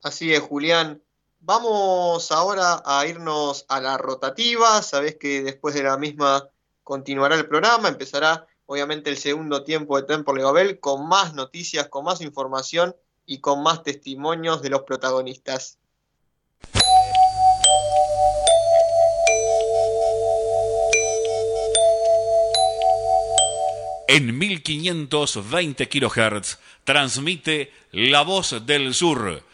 Así es, Julián. Vamos ahora a irnos a la rotativa. Sabés que después de la misma continuará el programa, empezará obviamente el segundo tiempo de Temple Gabel con más noticias, con más información y con más testimonios de los protagonistas. En 1520 kHz transmite La Voz del Sur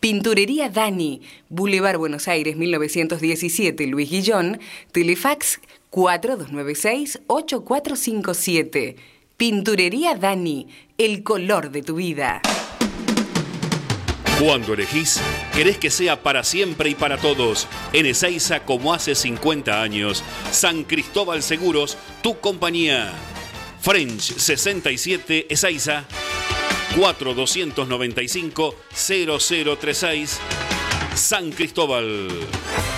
Pinturería Dani, Boulevard Buenos Aires 1917, Luis Guillón, Telefax 4296-8457. Pinturería Dani, el color de tu vida. Cuando elegís, querés que sea para siempre y para todos. En Ezeiza, como hace 50 años. San Cristóbal Seguros, tu compañía. French 67 Ezeiza. 4295 0036 San Cristóbal.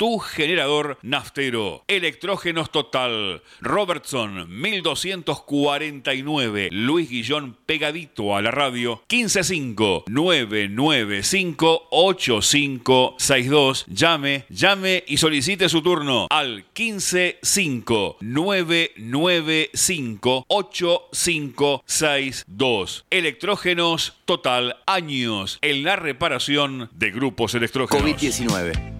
tu generador naftero. Electrógenos Total. Robertson 1249. Luis Guillón pegadito a la radio. 155 995 8562. Llame, llame y solicite su turno al 155 995 8562. Electrógenos Total. Años en la reparación de grupos electrógenos. COVID-19.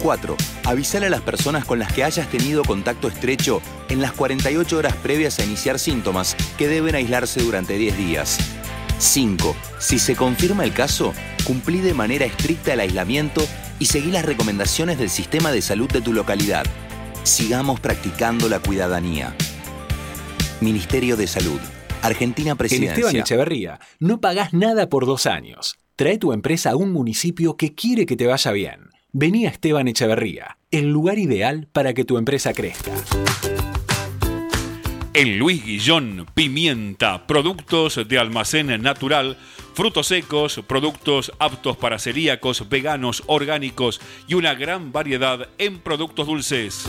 4. Avisar a las personas con las que hayas tenido contacto estrecho en las 48 horas previas a iniciar síntomas que deben aislarse durante 10 días. 5. Si se confirma el caso, cumplí de manera estricta el aislamiento y seguí las recomendaciones del sistema de salud de tu localidad. Sigamos practicando la cuidadanía. Ministerio de Salud. Argentina En Presidencia. Esteban Echeverría no pagás nada por dos años. Trae tu empresa a un municipio que quiere que te vaya bien. Vení a Esteban Echeverría, el lugar ideal para que tu empresa crezca. En Luis Guillón, pimienta, productos de almacén natural, frutos secos, productos aptos para celíacos, veganos, orgánicos y una gran variedad en productos dulces.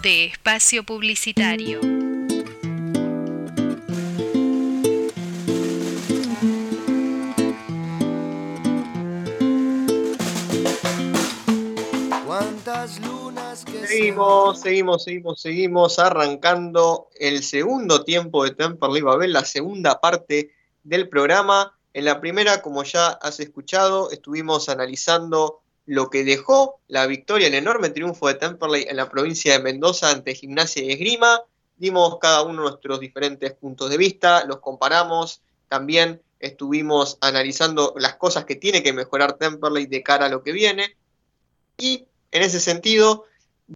Fin de espacio publicitario. Seguimos, seguimos, seguimos, seguimos arrancando el segundo tiempo de Temperley Babel, la segunda parte del programa. En la primera, como ya has escuchado, estuvimos analizando lo que dejó la victoria, el enorme triunfo de Temperley en la provincia de Mendoza ante Gimnasia y Esgrima. Dimos cada uno nuestros diferentes puntos de vista, los comparamos. También estuvimos analizando las cosas que tiene que mejorar Temperley de cara a lo que viene. Y en ese sentido,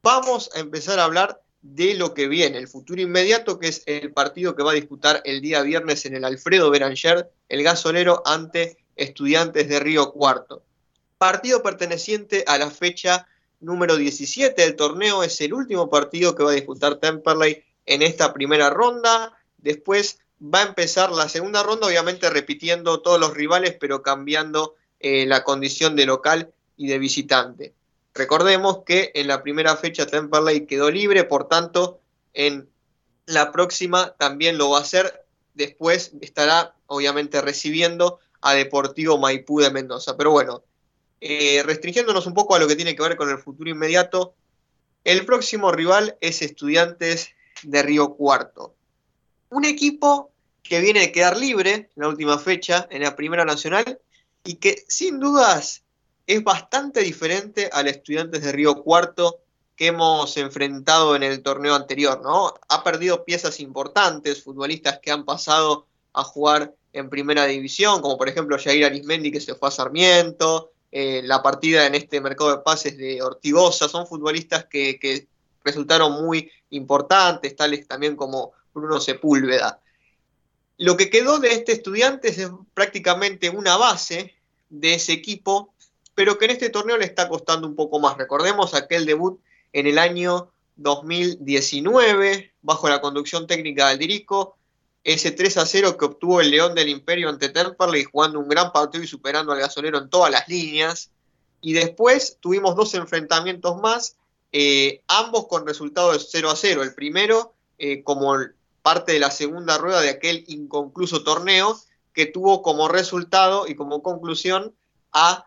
vamos a empezar a hablar de lo que viene, el futuro inmediato, que es el partido que va a disputar el día viernes en el Alfredo Beranger, el gasolero ante Estudiantes de Río Cuarto. Partido perteneciente a la fecha número 17 del torneo, es el último partido que va a disputar Temperley en esta primera ronda. Después va a empezar la segunda ronda, obviamente repitiendo todos los rivales, pero cambiando eh, la condición de local y de visitante. Recordemos que en la primera fecha Temperley quedó libre, por tanto, en la próxima también lo va a hacer. Después estará, obviamente, recibiendo a Deportivo Maipú de Mendoza. Pero bueno, eh, restringiéndonos un poco a lo que tiene que ver con el futuro inmediato, el próximo rival es Estudiantes de Río Cuarto. Un equipo que viene de quedar libre en la última fecha, en la Primera Nacional, y que sin dudas es bastante diferente al Estudiantes de Río Cuarto que hemos enfrentado en el torneo anterior, ¿no? Ha perdido piezas importantes, futbolistas que han pasado a jugar en primera división, como por ejemplo Jair Arismendi que se fue a Sarmiento, eh, la partida en este mercado de pases de Ortigosa, son futbolistas que, que resultaron muy importantes, tales también como Bruno Sepúlveda. Lo que quedó de este Estudiantes es prácticamente una base de ese equipo pero que en este torneo le está costando un poco más. Recordemos aquel debut en el año 2019, bajo la conducción técnica del Dirico, ese 3 a 0 que obtuvo el León del Imperio ante Temperley, jugando un gran partido y superando al gasolero en todas las líneas. Y después tuvimos dos enfrentamientos más, eh, ambos con resultado de 0 a 0. El primero, eh, como parte de la segunda rueda de aquel inconcluso torneo, que tuvo como resultado y como conclusión a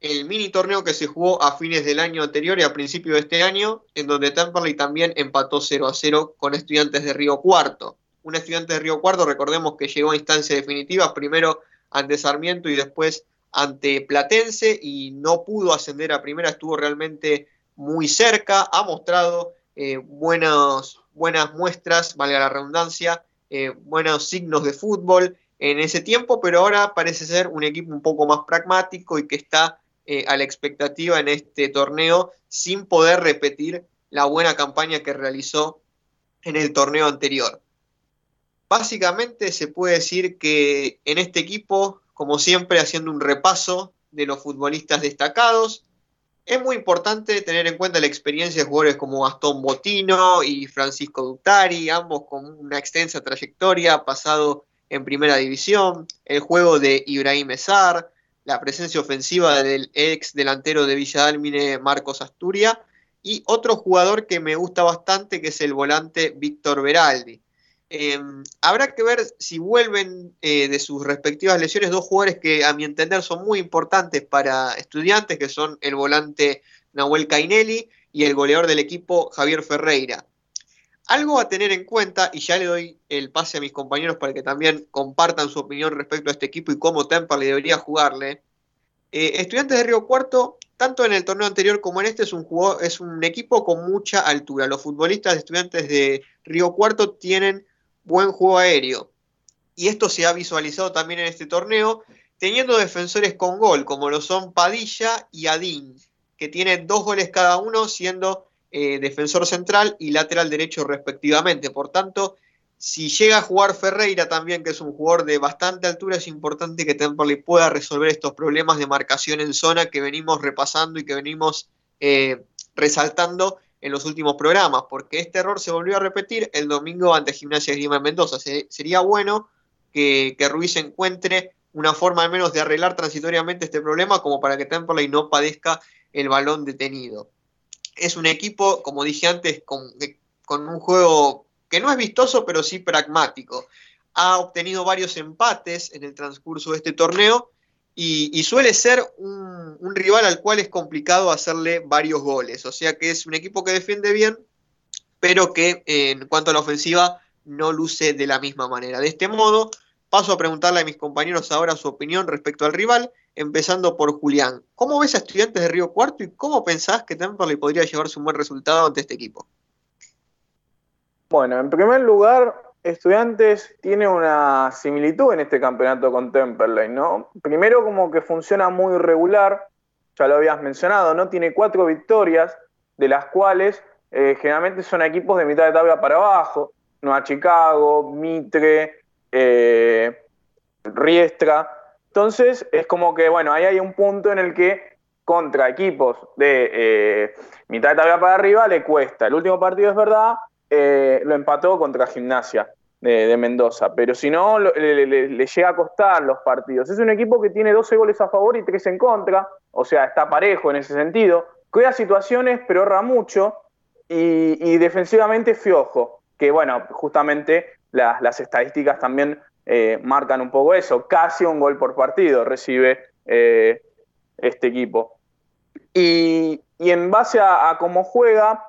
el mini torneo que se jugó a fines del año anterior y a principios de este año, en donde Temperley también empató 0 a 0 con estudiantes de Río Cuarto. Un estudiante de Río Cuarto, recordemos que llegó a instancias definitivas, primero ante Sarmiento y después ante Platense, y no pudo ascender a primera, estuvo realmente muy cerca, ha mostrado eh, buenas muestras, valga la redundancia, eh, buenos signos de fútbol en ese tiempo, pero ahora parece ser un equipo un poco más pragmático y que está eh, a la expectativa en este torneo sin poder repetir la buena campaña que realizó en el torneo anterior. Básicamente se puede decir que en este equipo, como siempre, haciendo un repaso de los futbolistas destacados, es muy importante tener en cuenta la experiencia de jugadores como Gastón Botino y Francisco Ductari, ambos con una extensa trayectoria, pasado en primera división, el juego de Ibrahim Ezar, la presencia ofensiva del ex delantero de Villa Dálmine, Marcos Asturia, y otro jugador que me gusta bastante, que es el volante Víctor Beraldi. Eh, habrá que ver si vuelven eh, de sus respectivas lesiones dos jugadores que a mi entender son muy importantes para estudiantes, que son el volante Nahuel Cainelli y el goleador del equipo Javier Ferreira. Algo a tener en cuenta, y ya le doy el pase a mis compañeros para que también compartan su opinión respecto a este equipo y cómo Temperley debería jugarle. Eh, estudiantes de Río Cuarto, tanto en el torneo anterior como en este, es un, es un equipo con mucha altura. Los futbolistas de estudiantes de Río Cuarto tienen buen juego aéreo. Y esto se ha visualizado también en este torneo, teniendo defensores con gol, como lo son Padilla y Adín, que tienen dos goles cada uno, siendo eh, defensor central y lateral derecho respectivamente. Por tanto, si llega a jugar Ferreira también, que es un jugador de bastante altura, es importante que Temperley pueda resolver estos problemas de marcación en zona que venimos repasando y que venimos eh, resaltando en los últimos programas, porque este error se volvió a repetir el domingo ante Gimnasia Grima Mendoza. sería bueno que, Ruiz encuentre una forma al menos de arreglar transitoriamente este problema como para que Temperley no padezca el balón detenido es un equipo, como dije antes, con, un juego que no es vistoso, pero sí pragmático. Ha obtenido varios empates en el transcurso de este torneo y, suele ser un, rival al cual es complicado hacerle varios goles. O sea que es un equipo que defiende bien, pero que en cuanto a la ofensiva no luce de la misma manera. De este modo, paso a preguntarle a mis compañeros ahora su opinión respecto al rival empezando por Julián. ¿Cómo ves a estudiantes de Río Cuarto y cómo pensás que Temperley podría llevarse un buen resultado ante este equipo? Bueno, en primer lugar, Estudiantes tiene una similitud en este campeonato con Temperley, ¿no? Primero como que funciona muy regular, ya lo habías mencionado, ¿no? Tiene cuatro victorias, de las cuales eh, generalmente son equipos de mitad de tabla para abajo, Nueva Chicago, Mitre, eh, Riestra, entonces, es como que, bueno, ahí hay un punto en el que contra equipos de eh, mitad de tabla para arriba le cuesta. El último partido es verdad, eh, lo empató contra Gimnasia de, Mendoza, pero si no, le, llega a costar los partidos. Es un equipo que tiene 12 goles a favor y 3 en contra, o sea, está parejo en ese sentido. Crea situaciones, pero ahorra mucho y, defensivamente fiojo, que bueno, justamente las estadísticas también eh, marcan un poco eso. Casi un gol por partido recibe eh, este equipo. Y, en base a, cómo juega,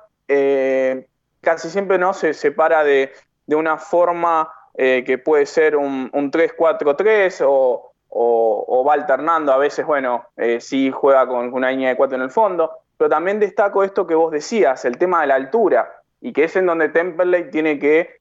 casi siempre no se separa de, una forma que puede ser un, 3-4-3 o, va alternando. A veces, bueno, sí juega con una línea de 4 en el fondo. Pero también destaco esto que vos decías, el tema de la altura, y que es en donde Temperley tiene que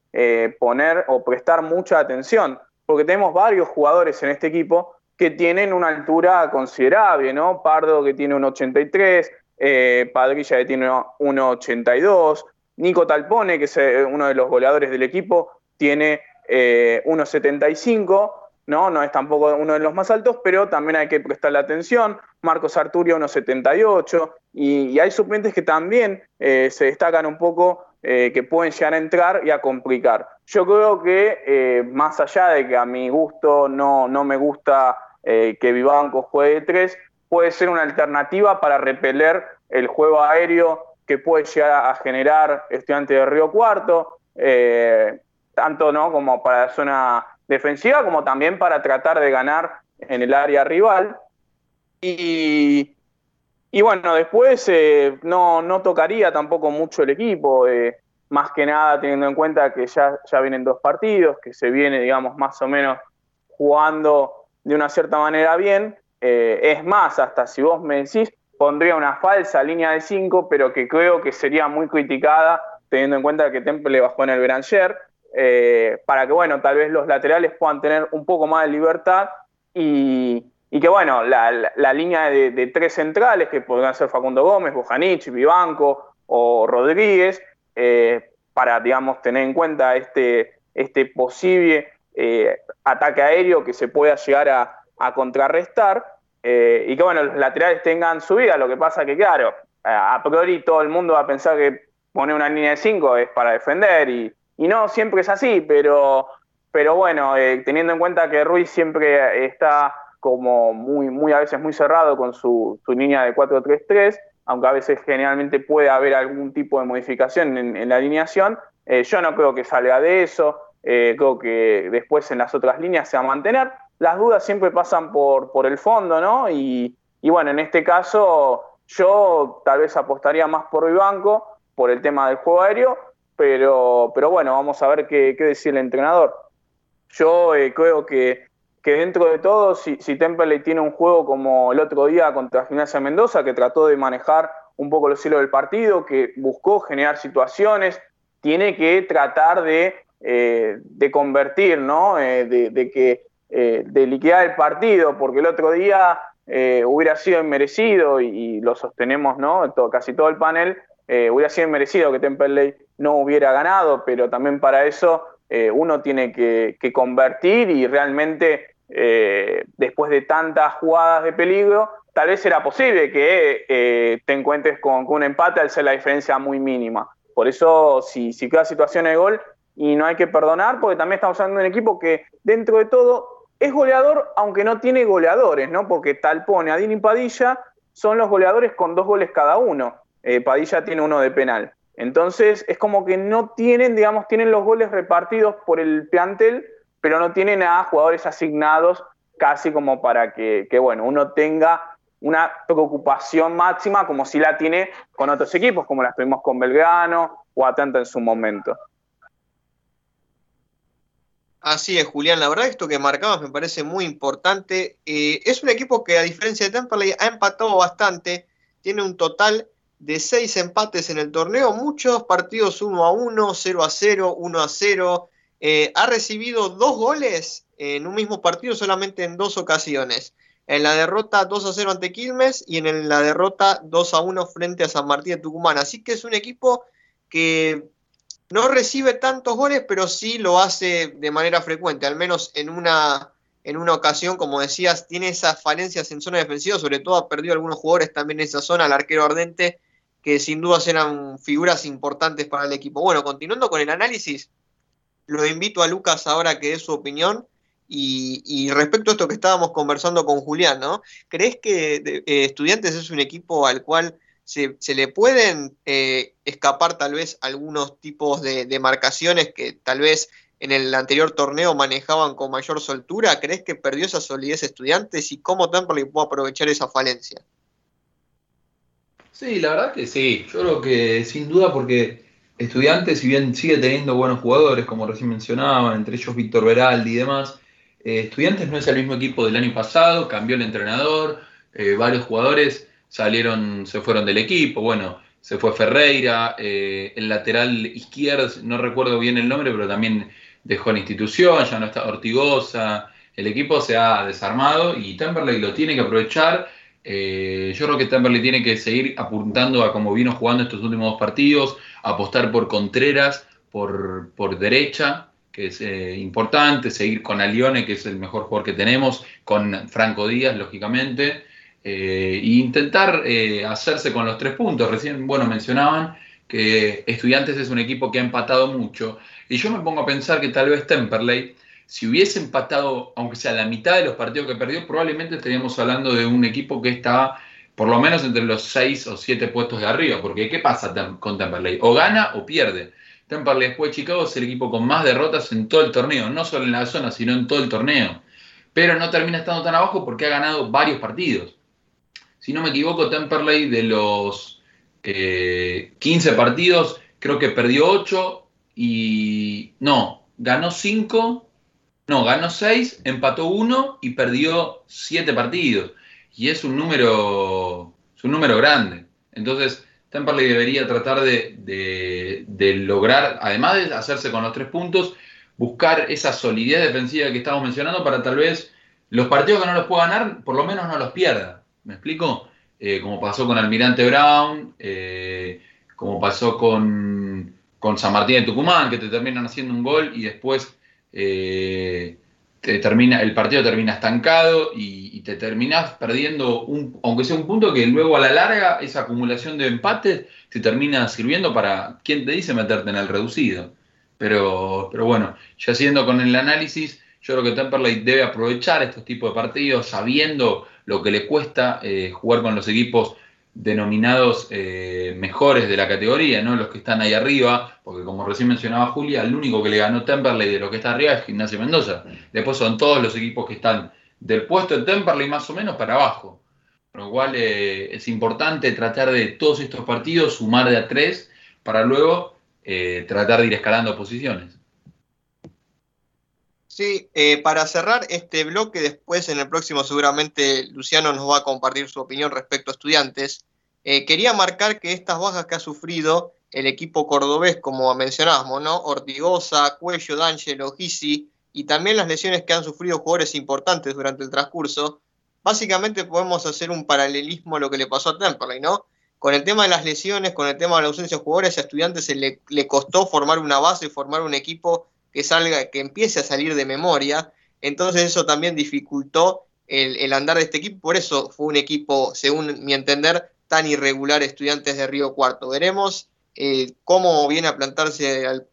poner o prestar mucha atención porque tenemos varios jugadores en este equipo que tienen una altura considerable, ¿no? Pardo que tiene un 83, eh, Padrilla que tiene 1,82, Nico Talpone, que es eh, uno de los goleadores del equipo, tiene 1,75, eh, ¿no? No es tampoco uno de los más altos, pero también hay que prestarle atención. Marcos Arturio 1,78, y, y hay suplentes que también se destacan un poco eh, que pueden llegar a entrar y a complicar. Yo creo que eh, más allá de que a mi gusto no, no me gusta eh, que Vivanco juegue de tres, puede ser una alternativa para repeler el juego aéreo que puede llegar a generar estudiante de Río Cuarto, tanto ¿no? como para la zona defensiva como también para tratar de ganar en el área rival. Y, y bueno, después eh, no, no, tocaría tampoco mucho el equipo, eh, más que nada teniendo en cuenta que ya, ya vienen dos partidos, que se viene, digamos, más o menos jugando de una cierta manera bien. Eh, es más, hasta si vos me decís, pondría una falsa línea de 5, pero que creo que sería muy criticada teniendo en cuenta que Temple le bajó en el Beranger, para que, bueno, tal vez los laterales puedan tener un poco más de libertad y, y que bueno, la, línea de, tres centrales, que podrían ser Facundo Gómez, Bojanich, Vivanco o Rodríguez, eh, para, digamos, tener en cuenta este, este posible eh, ataque aéreo que se pueda llegar a, contrarrestar, eh, y que bueno, los laterales tengan subida, lo que pasa que claro, a priori todo el mundo va a pensar que poner una línea de cinco es para defender, y, y no siempre es así, pero, pero bueno, teniendo en cuenta que Ruiz siempre está como muy, muy a veces muy cerrado con su, línea de 4-3-3, aunque a veces generalmente puede haber algún tipo de modificación en, la alineación. Eh, yo no creo que salga de eso, eh, creo que después en las otras líneas se va a mantener. Las dudas siempre pasan por, por el fondo, ¿no? Y, bueno, en este caso yo tal vez apostaría más por Vivanco, por el tema del juego aéreo, pero, pero bueno, vamos a ver qué, qué decir el entrenador. Yo eh, creo que que dentro de todo, si, si tiene un juego como el otro día contra Gimnasia Mendoza, que trató de manejar un poco los hilos del partido, que buscó generar situaciones, tiene que tratar de, eh, de convertir, ¿no? Eh, de, que, eh, de liquidar el partido, porque el otro día hubiera sido inmerecido, y, lo sostenemos, ¿no? Casi todo el panel, hubiera sido inmerecido que Temperley no hubiera ganado, pero también para eso uno tiene que, convertir y realmente eh, después de tantas jugadas de peligro, tal vez era posible que eh, te encuentres con, un empate al ser la diferencia muy mínima. Por eso, si, si queda situación de gol, y no hay que perdonar, porque también estamos hablando de un equipo que, dentro de todo, es goleador, aunque no tiene goleadores, ¿no? Porque Talpone, Adín y Padilla son los goleadores con dos goles cada uno. Eh, Padilla tiene uno de penal. Entonces, es como que no tienen, digamos, tienen los goles repartidos por el plantel, pero no tienen a jugadores asignados casi como para que, bueno, uno tenga una preocupación máxima como si la tiene con otros equipos, como la tuvimos con Belgrano o Atlanta en su momento. Así es, Julián. La verdad, esto que marcabas me parece muy importante. Eh, es un equipo que, a diferencia de Temperley, ha empatado bastante. Tiene un total de seis empates en el torneo. Muchos partidos 1 a 1, 0 a 0, 1 a 0. Eh, ha recibido dos goles en un mismo partido solamente en dos ocasiones. En la derrota 2 a 0 ante Quilmes y en la derrota 2 a 1 frente a San Martín de Tucumán. Así que es un equipo que no recibe tantos goles, pero sí lo hace de manera frecuente, al menos en una, en una ocasión, como decías, tiene esas falencias en zona defensiva, sobre todo ha perdido algunos jugadores también en esa zona, el arquero ardente, que sin duda eran figuras importantes para el equipo. Bueno, continuando con el análisis, lo invito a Lucas ahora que dé su opinión. Y, respecto a esto que estábamos conversando con Julián, ¿no? ¿Crees que eh, Estudiantes es un equipo al cual se, le pueden eh, escapar tal vez algunos tipos de, de, marcaciones que tal vez en el anterior torneo manejaban con mayor soltura? ¿Crees que perdió esa solidez Estudiantes y cómo Temple puede aprovechar esa falencia? Sí, la verdad que sí. Yo creo que sin duda porque Estudiantes, si bien sigue teniendo buenos jugadores, como recién mencionaban, entre ellos Víctor Veraldi y demás, eh, Estudiantes no es el mismo equipo del año pasado, cambió el entrenador, eh, varios jugadores salieron, se fueron del equipo, bueno, se fue Ferreira, eh, el lateral izquierdo, no recuerdo bien el nombre, pero también dejó la institución, ya no está Ortigosa, el equipo se ha desarmado y Temperley lo tiene que aprovechar. yo creo que Temperley tiene que seguir apuntando a cómo vino jugando estos últimos dos partidos, apostar por Contreras, por, por derecha, que es eh, importante, seguir con Alione, que es el mejor jugador que tenemos, con Franco Díaz, lógicamente, eh, e intentar eh, hacerse con los tres puntos. Recién, bueno, mencionaban que Estudiantes es un equipo que ha empatado mucho, y yo me pongo a pensar que tal vez Temperley, si hubiese empatado, aunque sea la mitad de los partidos que perdió, probablemente estaríamos hablando de un equipo que está por lo menos entre los 6 o 7 puestos de arriba, porque ¿qué pasa con Temperley? O gana o pierde. Temperley después de Chicago es el equipo con más derrotas en todo el torneo, no solo en la zona, sino en todo el torneo. Pero no termina estando tan abajo porque ha ganado varios partidos. Si no me equivoco, Temperley de los 15 eh, partidos, creo que perdió 8 y... No, ganó 5, no, ganó 6, empató 1 y perdió 7 partidos y es un número, es un número grande. Entonces, Temperley debería tratar de, lograr, además de hacerse con los tres puntos, buscar esa solidez defensiva que estamos mencionando para tal vez los partidos que no los pueda ganar, por lo menos no los pierda. ¿Me explico? Eh, como pasó con Almirante Brown, eh, como pasó con, San Martín de Tucumán, que te terminan haciendo un gol y después eh, termina, el partido termina estancado y, te terminas perdiendo, un, aunque sea un punto que luego a la larga esa acumulación de empates te termina sirviendo para, ¿quién te dice meterte en el reducido? Pero, pero bueno, ya siendo con el análisis, yo creo que Temperley debe aprovechar estos tipos de partidos sabiendo lo que le cuesta eh, jugar con los equipos denominados eh, mejores de la categoría, ¿no? Los que están ahí arriba, porque como recién mencionaba Julia, el único que le ganó Temperley de lo que está arriba es Gimnasia Mendoza. Después son todos los equipos que están del puesto de Temperley más o menos para abajo. Por lo cual eh, es importante tratar de todos estos partidos sumar de a tres para luego tratar de ir escalando posiciones. Sí, para cerrar este bloque, después en el próximo seguramente Luciano nos va a compartir su opinión respecto a estudiantes. quería marcar que estas bajas que ha sufrido el equipo cordobés, como mencionábamos, ¿no? Ortigosa, Cuello, D'Angelo, Gisi, y también las lesiones que han sufrido jugadores importantes durante el transcurso, básicamente podemos hacer un paralelismo a lo que le pasó a Temperley, ¿no? Con el tema de las lesiones, con el tema de la ausencia de jugadores, a estudiantes se le, le costó formar una base, formar un equipo que salga, que empiece a salir de memoria. Entonces eso también dificultó el, el, andar de este equipo. Por eso fue un equipo, según mi entender, tan irregular estudiantes de Río Cuarto. Veremos eh, cómo viene a plantarse al,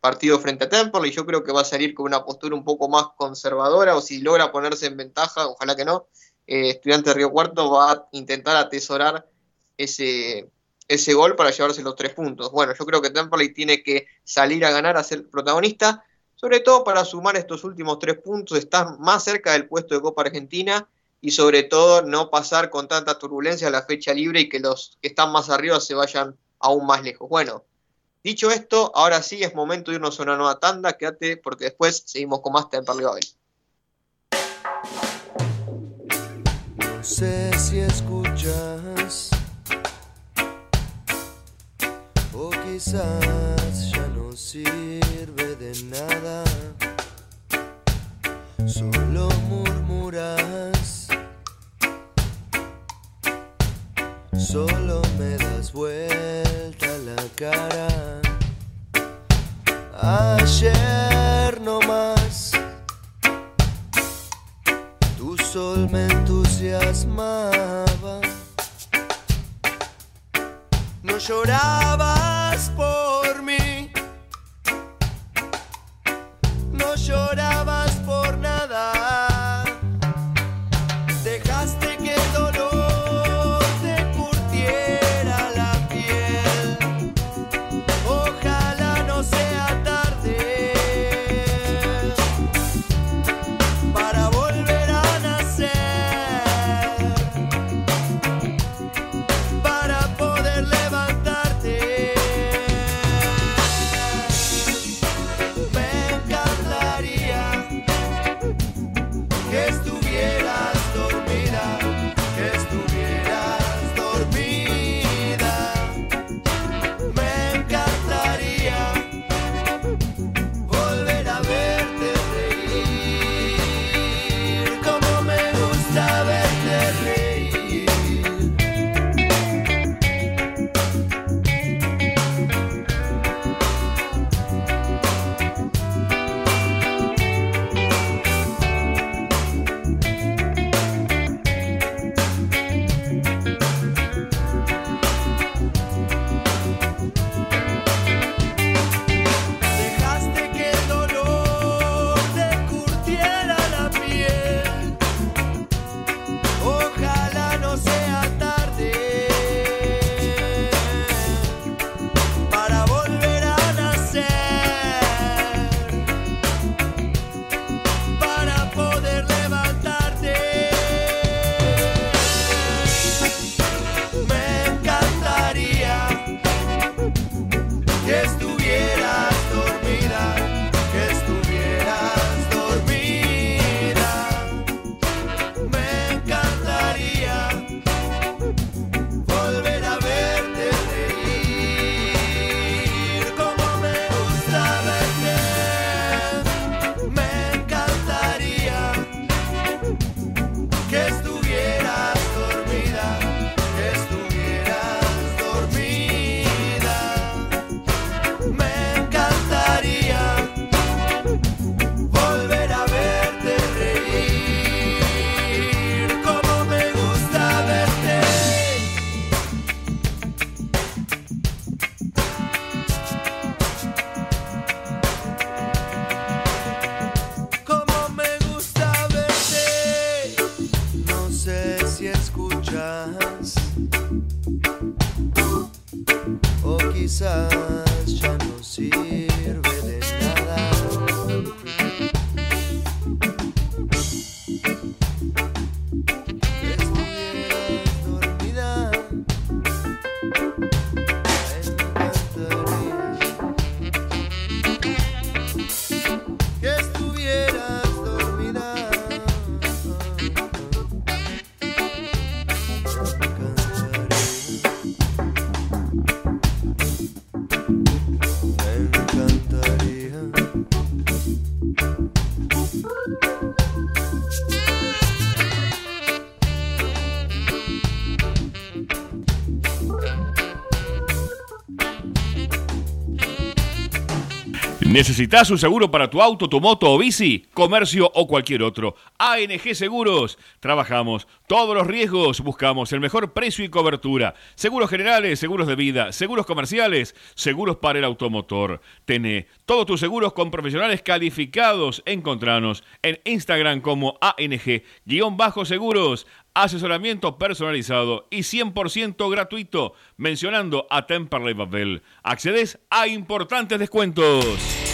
partido frente a Temple y yo creo que va a salir con una postura un poco más conservadora o si logra ponerse en ventaja, ojalá que no, eh, estudiante de Río Cuarto va a intentar atesorar ese, ese gol para llevarse los tres puntos. Bueno, yo creo que Temple tiene que salir a ganar, a ser protagonista, sobre todo para sumar estos últimos tres puntos, estar más cerca del puesto de Copa Argentina y sobre todo no pasar con tanta turbulencia la fecha libre y que los que están más arriba se vayan aún más lejos. Bueno, dicho esto, ahora sí es momento de irnos a una nueva tanda. Quédate porque después seguimos con más Temperley Babel. No sé si escuchas quizás ya no sirve de nada. Solo murmuras, solo me das vuelta la cara. Ayer no más, tu sol me entusiasmaba. No llorabas ¿Necesitas un seguro para tu auto, tu moto o bici? Comercio o cualquier otro. ANG Seguros. Trabajamos todos los riesgos, buscamos el mejor precio y cobertura. Seguros generales, seguros de vida, seguros comerciales, seguros para el automotor. Tené todos tus seguros con profesionales calificados. Encontranos en Instagram como ANG-seguros asesoramiento personalizado y 100% gratuito, mencionando a Temperley Babel. Accedes a importantes descuentos.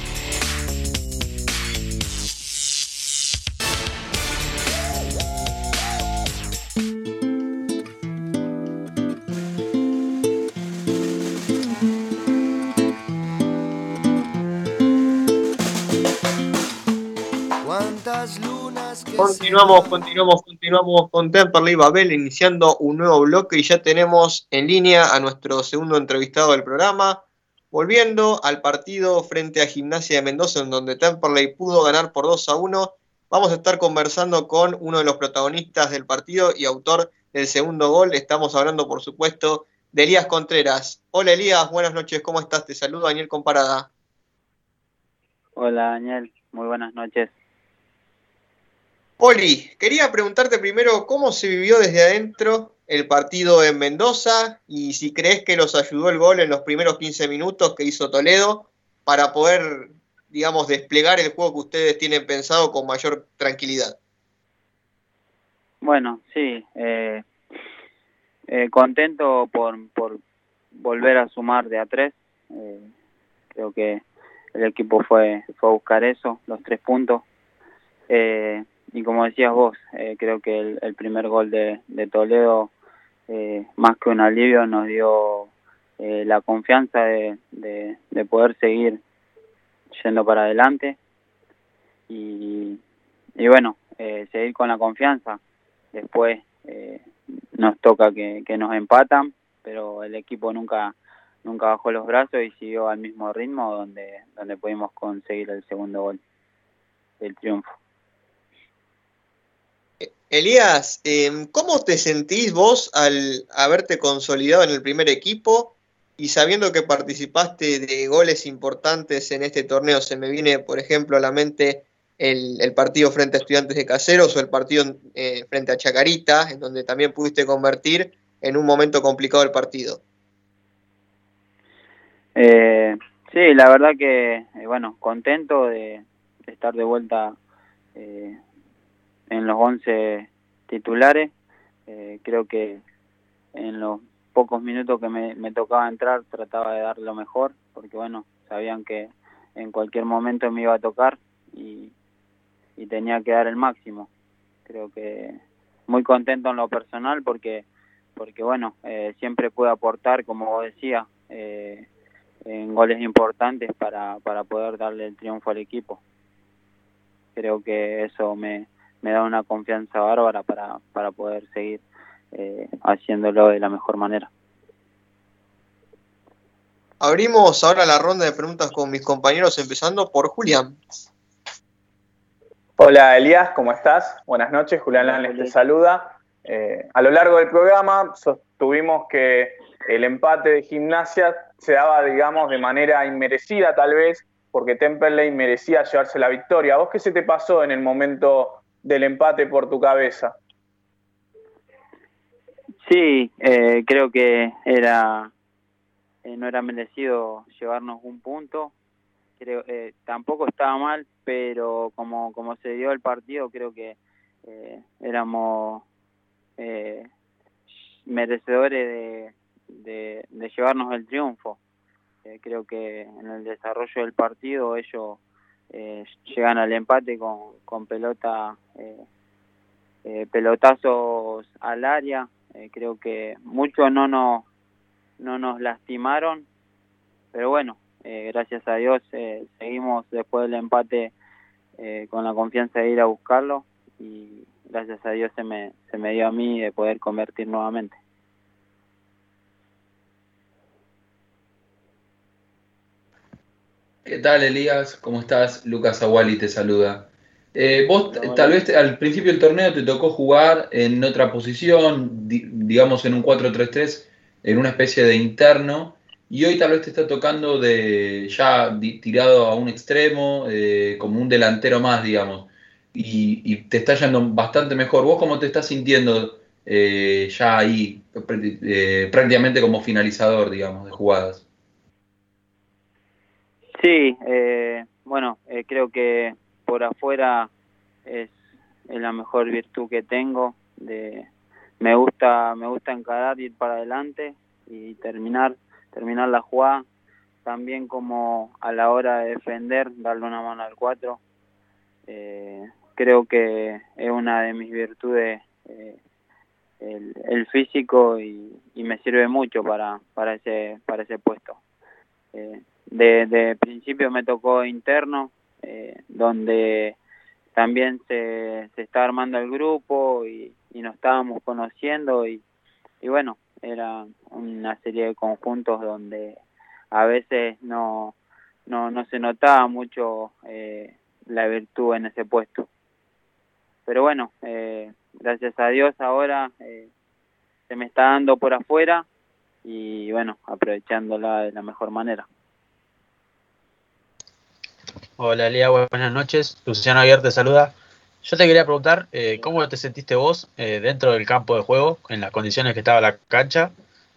Continuamos, continuamos, continuamos con Temperley Babel, iniciando un nuevo bloque y ya tenemos en línea a nuestro segundo entrevistado del programa. Volviendo al partido frente a Gimnasia de Mendoza, en donde Temperley pudo ganar por 2 a 1, vamos a estar conversando con uno de los protagonistas del partido y autor del segundo gol. Estamos hablando, por supuesto, de Elías Contreras. Hola Elías, buenas noches, ¿cómo estás? Te saludo Daniel Comparada. Hola Daniel, muy buenas noches. Oli, quería preguntarte primero cómo se vivió desde adentro el partido en Mendoza y si crees que los ayudó el gol en los primeros 15 minutos que hizo Toledo para poder, digamos, desplegar el juego que ustedes tienen pensado con mayor tranquilidad. Bueno, sí, eh, eh, contento por, por volver a sumar de a tres. Eh, creo que el equipo fue, fue a buscar eso, los tres puntos. Eh, y como decías vos, eh, creo que el, primer gol de, Toledo, eh, más que un alivio, nos dio eh, la confianza de, de, poder seguir yendo para adelante y, y bueno, seguir con la confianza. Después nos toca que, que nos empatan, pero el equipo nunca nunca bajó los brazos y siguió al mismo ritmo donde donde pudimos conseguir el segundo gol del triunfo. Elías, em, ¿cómo te sentís vos al haberte consolidado en el primer equipo y sabiendo que participaste de goles importantes en este torneo? Se me viene, por ejemplo, a la mente el, partido frente a Estudiantes de Caseros o el partido eh, frente a Chacarita, en donde también pudiste convertir en un momento complicado el partido. Eh, sí, la verdad que, eh, bueno, contento de, estar de vuelta eh, en los 11 titulares. Eh, creo que en los pocos minutos que me, tocaba entrar trataba de dar lo mejor, porque bueno, sabían que en cualquier momento me iba a tocar y, tenía que dar el máximo. Creo que muy contento en lo personal porque porque bueno, eh, siempre puedo aportar, como vos decía, eh, en goles importantes para, para poder darle el triunfo al equipo. Creo que eso me, me da una confianza bárbara para, para poder seguir eh, haciéndolo de la mejor manera. Abrimos ahora la ronda de preguntas con mis compañeros, empezando por Julián. Hola Elías, ¿cómo estás? Buenas noches, Julián Lanes te saluda. Eh, a lo largo del programa sostuvimos que el empate de gimnasia se daba, digamos, de manera inmerecida tal vez, porque Temperley merecía llevarse la victoria. ¿Vos qué se te pasó en el momento del empate por tu cabeza. Sí, eh, creo que era eh, no era merecido llevarnos un punto. Creo eh, tampoco estaba mal, pero como como se dio el partido, creo que éramos merecedores de, de, llevarnos el triunfo. creo que en el desarrollo del partido ellos eh, llegan al empate con, con pelota eh, eh, pelotazos al área creo que muchos no nos no nos lastimaron pero bueno gracias a Dios seguimos después del empate con la confianza de ir a buscarlo y gracias a Dios se me, se me dio a mí de poder convertir nuevamente. ¿Qué tal, Elías? ¿Cómo estás? Lucas Aguali te saluda. Eh, vos tal vez al principio del torneo te tocó jugar en otra posición, digamos en un 4-3-3, en una especie de interno, y hoy tal vez te está tocando de ya tirado a un extremo, eh, como un delantero más, digamos, y, te está yendo bastante mejor. ¿Vos cómo te estás sintiendo eh, ya ahí, prácticamente como finalizador, digamos, de jugadas? Sí, bueno, creo que por afuera es, la mejor virtud que tengo. De, me gusta me gusta encarar, ir para adelante y terminar terminar la jugada. También como a la hora de defender, darle una mano al 4. Eh, creo que es una de mis virtudes eh, el, físico y, me sirve mucho para, para, ese, para ese puesto. Eh, de, de principio me tocó interno, eh, donde también se, se está armando el grupo y, nos estábamos conociendo y, y bueno, era una serie de conjuntos donde a veces no, no, no se notaba mucho eh, la virtud en ese puesto. Pero bueno, eh, gracias a Dios ahora eh, se me está dando por afuera y bueno, aprovechándola de la mejor manera. Hola Lía, buenas noches. Luciano Aguirre te saluda. Yo te quería preguntar, eh, ¿cómo te sentiste vos eh, dentro del campo de juego, en las condiciones que estaba la cancha,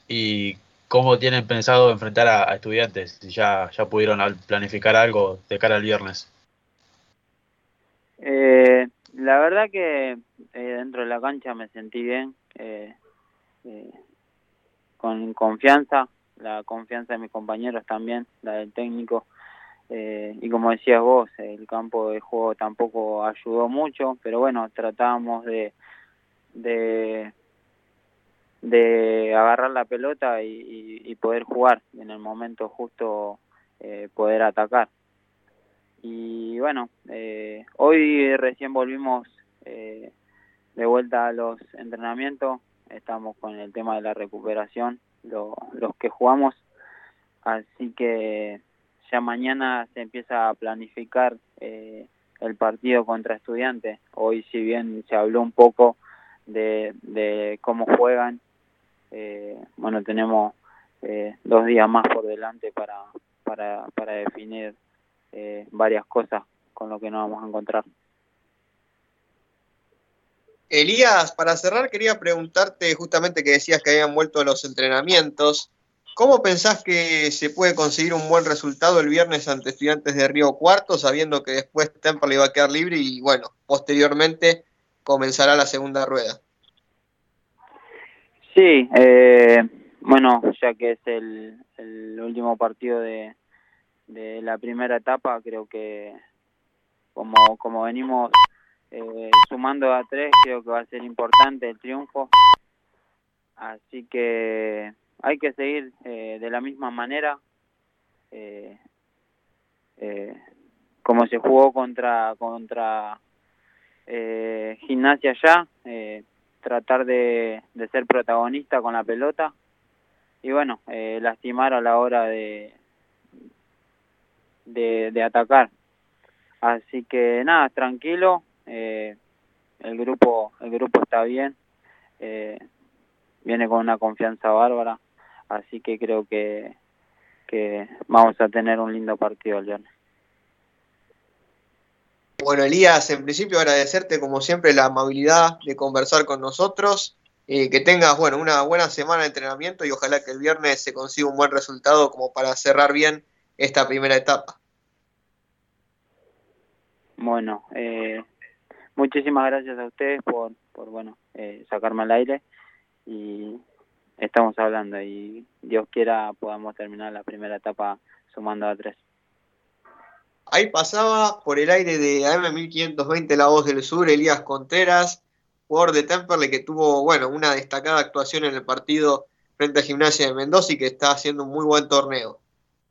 y cómo tienen pensado enfrentar a, estudiantes? Si ya, ya pudieron planificar algo de cara al viernes. Eh, la verdad que dentro de la cancha me sentí bien, con confianza, la confianza de mis compañeros también, la del técnico. Eh, y como decías vos, el campo de juego tampoco ayudó mucho, pero bueno, tratábamos de, de, agarrar la pelota y, poder jugar en el momento justo, eh, poder atacar. Y bueno, eh, hoy recién volvimos de vuelta a los entrenamientos, estamos con el tema de la recuperación, los que jugamos, así que ya mañana se empieza a planificar eh, el partido contra estudiantes. Hoy si bien se habló un poco de, cómo juegan, eh, bueno, tenemos eh, dos días más por delante para, para, para definir varias cosas con lo que nos vamos a encontrar. Elías, para cerrar quería preguntarte justamente que decías que habían vuelto los entrenamientos. ¿Cómo pensás que se puede conseguir un buen resultado el viernes ante estudiantes de Río Cuarto, sabiendo que después Temple va a quedar libre y, bueno, posteriormente comenzará la segunda rueda? Sí, eh, bueno, ya que es el, último partido de, la primera etapa, creo que como, como venimos eh, sumando a tres, creo que va a ser importante el triunfo. Así que hay que seguir eh, de la misma manera eh, eh, como se jugó contra contra gimnasia ya tratar de, ser protagonista con la pelota y bueno lastimar a la hora de, de, atacar. Así que nada tranquilo el grupo el grupo está bien viene con una confianza bárbara Así que creo que, que vamos a tener un lindo partido el viernes. Bueno, Elías, en principio agradecerte como siempre la amabilidad de conversar con nosotros. Eh, que tengas bueno, una buena semana de entrenamiento y ojalá que el viernes se consiga un buen resultado como para cerrar bien esta primera etapa. Bueno, eh, muchísimas gracias a ustedes por, por bueno, eh, sacarme al aire y estamos hablando y Dios quiera podamos terminar la primera etapa sumando a tres. Ahí pasaba por el aire de AM1520 La Voz del Sur, Elías Contreras, jugador de Temperley que tuvo, bueno, una destacada actuación en el partido frente a Gimnasia de Mendoza y que está haciendo un muy buen torneo.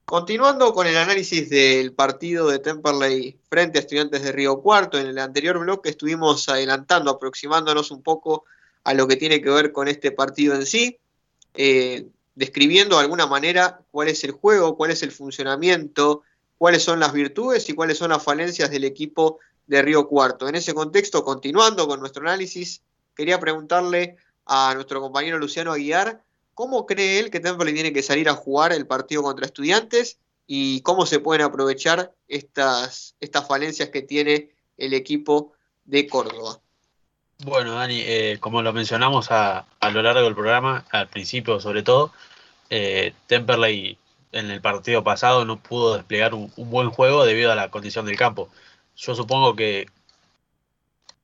Continuando con el análisis del partido de Temperley frente a Estudiantes de Río Cuarto, en el anterior bloque estuvimos adelantando, aproximándonos un poco a lo que tiene que ver con este partido en sí. Eh, describiendo de alguna manera cuál es el juego, cuál es el funcionamiento, cuáles son las virtudes y cuáles son las falencias del equipo de Río Cuarto. En ese contexto, continuando con nuestro análisis, quería preguntarle a nuestro compañero Luciano Aguiar, ¿cómo cree él que Temperley tiene que salir a jugar el partido contra estudiantes y cómo se pueden aprovechar estas, estas falencias que tiene el equipo de Córdoba? Bueno, Dani, eh, como lo mencionamos a, a, lo largo del programa, al principio sobre todo, eh, Temperley en el partido pasado no pudo desplegar un, buen juego debido a la condición del campo. Yo supongo que,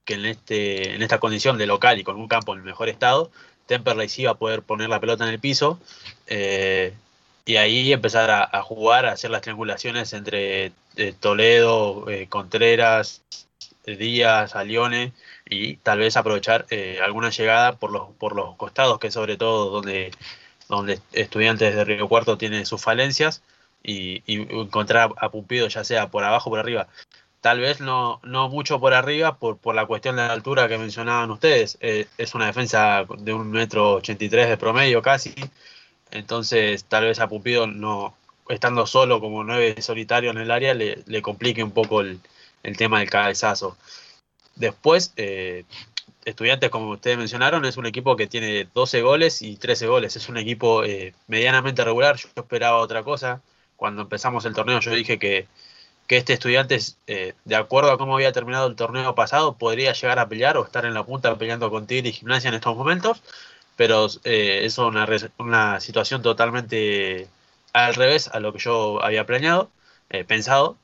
que en, este, en esta condición de local y con un campo en el mejor estado, Temperley sí iba a poder poner la pelota en el piso eh, y ahí empezar a, a, jugar, a hacer las triangulaciones entre eh, Toledo, eh, Contreras, Díaz, Alione y tal vez aprovechar eh, alguna llegada por los, por los costados, que sobre todo donde, donde estudiantes de Río Cuarto tienen sus falencias, y, encontrar a Pumpido ya sea por abajo o por arriba. Tal vez no, no mucho por arriba por, por la cuestión de la altura que mencionaban ustedes. Eh, es una defensa de un metro ochenta y tres de promedio casi. Entonces tal vez a Pumpido no, estando solo como nueve solitario en el área le, le complique un poco el, el tema del cabezazo. Después, eh, Estudiantes, como ustedes mencionaron, es un equipo que tiene 12 goles y 13 goles. Es un equipo eh, medianamente regular. Yo esperaba otra cosa. Cuando empezamos el torneo yo dije que, que este Estudiantes, eh, de acuerdo a cómo había terminado el torneo pasado, podría llegar a pelear o estar en la punta peleando con Tigre y Gimnasia en estos momentos. Pero eh, es una, una situación totalmente al revés a lo que yo había planeado, pensado.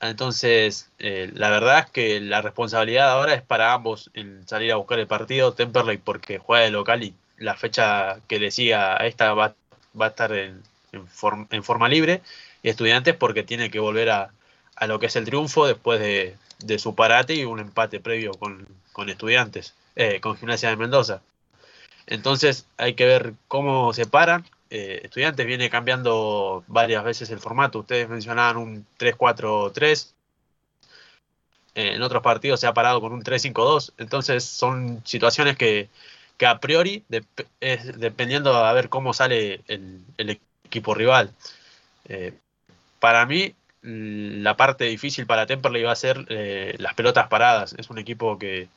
Entonces, eh, la verdad es que la responsabilidad ahora es para ambos en salir a buscar el partido. Temperley porque juega de local y la fecha que decía esta va, va a estar en, en, forma libre. Y Estudiantes porque tiene que volver a, a lo que es el triunfo después de, de, su parate y un empate previo con, con Estudiantes, eh, con Gimnasia de Mendoza. Entonces hay que ver cómo se paran, eh, Estudiantes viene cambiando varias veces el formato. Ustedes mencionaban un 3-4-3. Eh, en otros partidos se ha parado con un 3-5-2. Entonces son situaciones que, que a priori, es, dependiendo a ver cómo sale el, equipo rival. Eh, para mí, la parte difícil para Temperley va a ser las pelotas paradas. Es un equipo que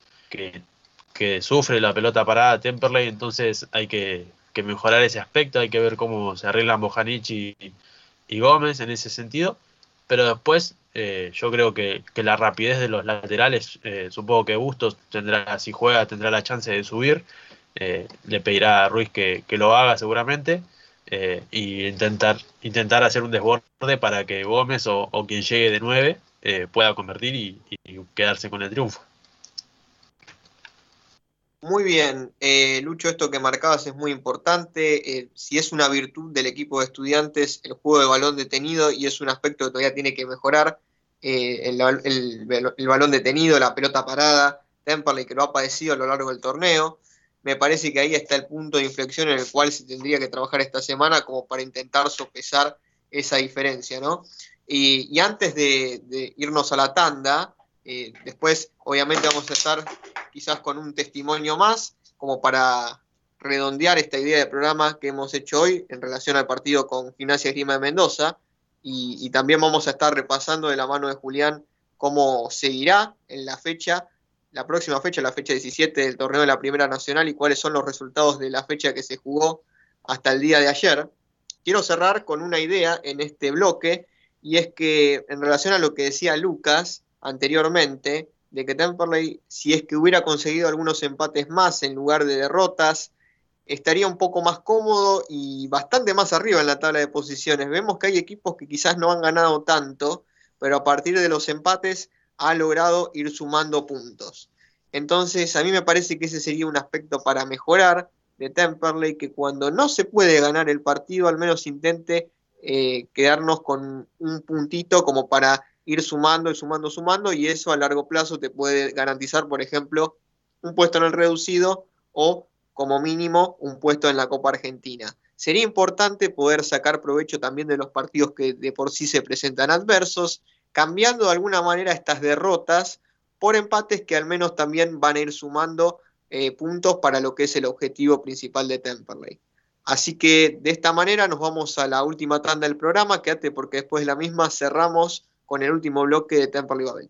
sufre la pelota parada Temperley, entonces hay que que mejorar ese aspecto, hay que ver cómo se arreglan Bojanic y, y Gómez en ese sentido, pero después eh, yo creo que, que, la rapidez de los laterales, eh, supongo que Bustos tendrá, si juega, tendrá la chance de subir, eh, le pedirá a Ruiz que, que lo haga seguramente, y intentar, intentar hacer un desborde para que Gómez o, o quien llegue de 9 eh, pueda convertir y quedarse con el triunfo. Muy bien, eh, Lucho, esto que marcabas es muy importante. Eh, si es una virtud del equipo de estudiantes, el juego de balón detenido, y es un aspecto que todavía tiene que mejorar, eh, el, balón detenido, la pelota parada, Temperley que lo ha padecido a lo largo del torneo. Me parece que ahí está el punto de inflexión en el cual se tendría que trabajar esta semana como para intentar sopesar esa diferencia, ¿no? Y, antes de irnos a la tanda, eh, después, obviamente, vamos a estar quizás con un testimonio más, como para redondear esta idea de programa que hemos hecho hoy en relación al partido con Gimnasia Grima de Mendoza. Y, y, también vamos a estar repasando de la mano de Julián cómo seguirá en la fecha, la próxima fecha, la fecha 17 del torneo de la Primera Nacional y cuáles son los resultados de la fecha que se jugó hasta el día de ayer. Quiero cerrar con una idea en este bloque y es que en relación a lo que decía Lucas, anteriormente, de que Temperley, si es que hubiera conseguido algunos empates más en lugar de derrotas, estaría un poco más cómodo y bastante más arriba en la tabla de posiciones. Vemos que hay equipos que quizás no han ganado tanto, pero a partir de los empates ha logrado ir sumando puntos. Entonces, a mí me parece que ese sería un aspecto para mejorar de Temperley, que cuando no se puede ganar el partido, al menos intente eh, quedarnos con un puntito como para ir sumando y sumando, sumando, y eso a largo plazo te puede garantizar, por ejemplo, un puesto en el reducido o, como mínimo, un puesto en la Copa Argentina. Sería importante poder sacar provecho también de los partidos que de por sí se presentan adversos, cambiando de alguna manera estas derrotas por empates que al menos también van a ir sumando eh, puntos para lo que es el objetivo principal de Temperley. Así que de esta manera nos vamos a la última tanda del programa, quédate porque después de la misma cerramos con el último bloque de Temperley Babel.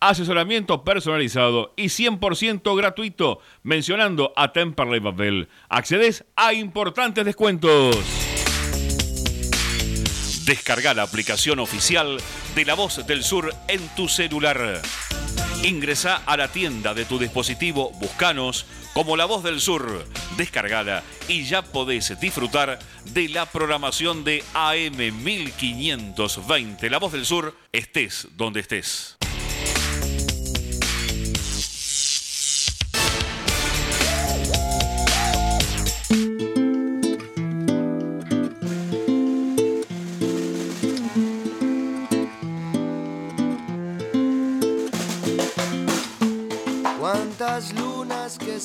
asesoramiento personalizado y 100% gratuito. Mencionando a Temperley Papel, accedes a importantes descuentos. Descarga la aplicación oficial de La Voz del Sur en tu celular. Ingresa a la tienda de tu dispositivo, buscanos como La Voz del Sur, descargada y ya podés disfrutar de la programación de AM1520, La Voz del Sur, estés donde estés.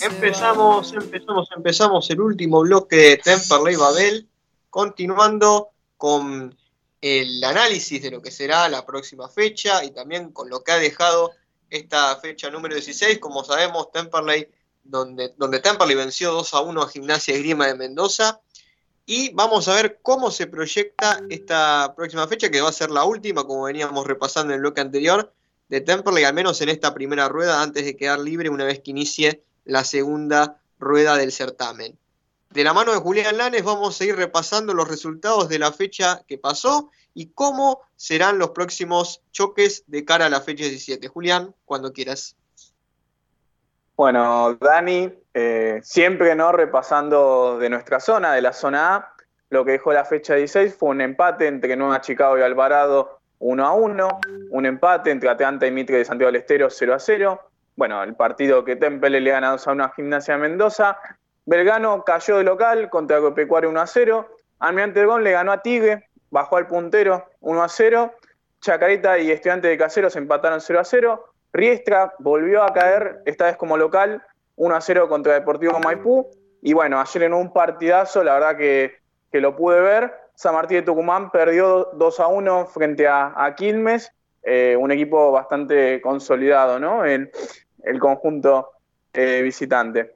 Empezamos, empezamos, empezamos el último bloque de Temperley Babel, continuando con el análisis de lo que será la próxima fecha y también con lo que ha dejado esta fecha número 16. Como sabemos, Temperley, donde, donde Temperley venció 2 a 1 a Gimnasia Grima de Mendoza. Y vamos a ver cómo se proyecta esta próxima fecha, que va a ser la última, como veníamos repasando en el bloque anterior, de Temperley, al menos en esta primera rueda, antes de quedar libre una vez que inicie la segunda rueda del certamen. De la mano de Julián Lanes vamos a ir repasando los resultados de la fecha que pasó y cómo serán los próximos choques de cara a la fecha 17. Julián, cuando quieras. Bueno, Dani, eh, siempre no repasando de nuestra zona, de la zona A, lo que dejó la fecha 16 fue un empate entre Nueva Chicago y Alvarado 1 a 1, un empate entre Atlanta y Mitre de Santiago del Estero 0 a 0, bueno, el partido que Temple le gana 2 a 1 a Gimnasia Mendoza. Belgano cayó de local contra Agropecuario 1 a 0. Almirante Gón le ganó a Tigre, bajó al puntero 1 a 0. Chacarita y Estudiante de Caseros empataron 0 a 0. Riestra volvió a caer, esta vez como local, 1 a 0 contra Deportivo Maipú. Y bueno, ayer en un partidazo, la verdad que, lo pude ver. San Martín de Tucumán perdió 2 a 1 frente a Quilmes. Eh, un equipo bastante consolidado, ¿no? En el conjunto eh, visitante.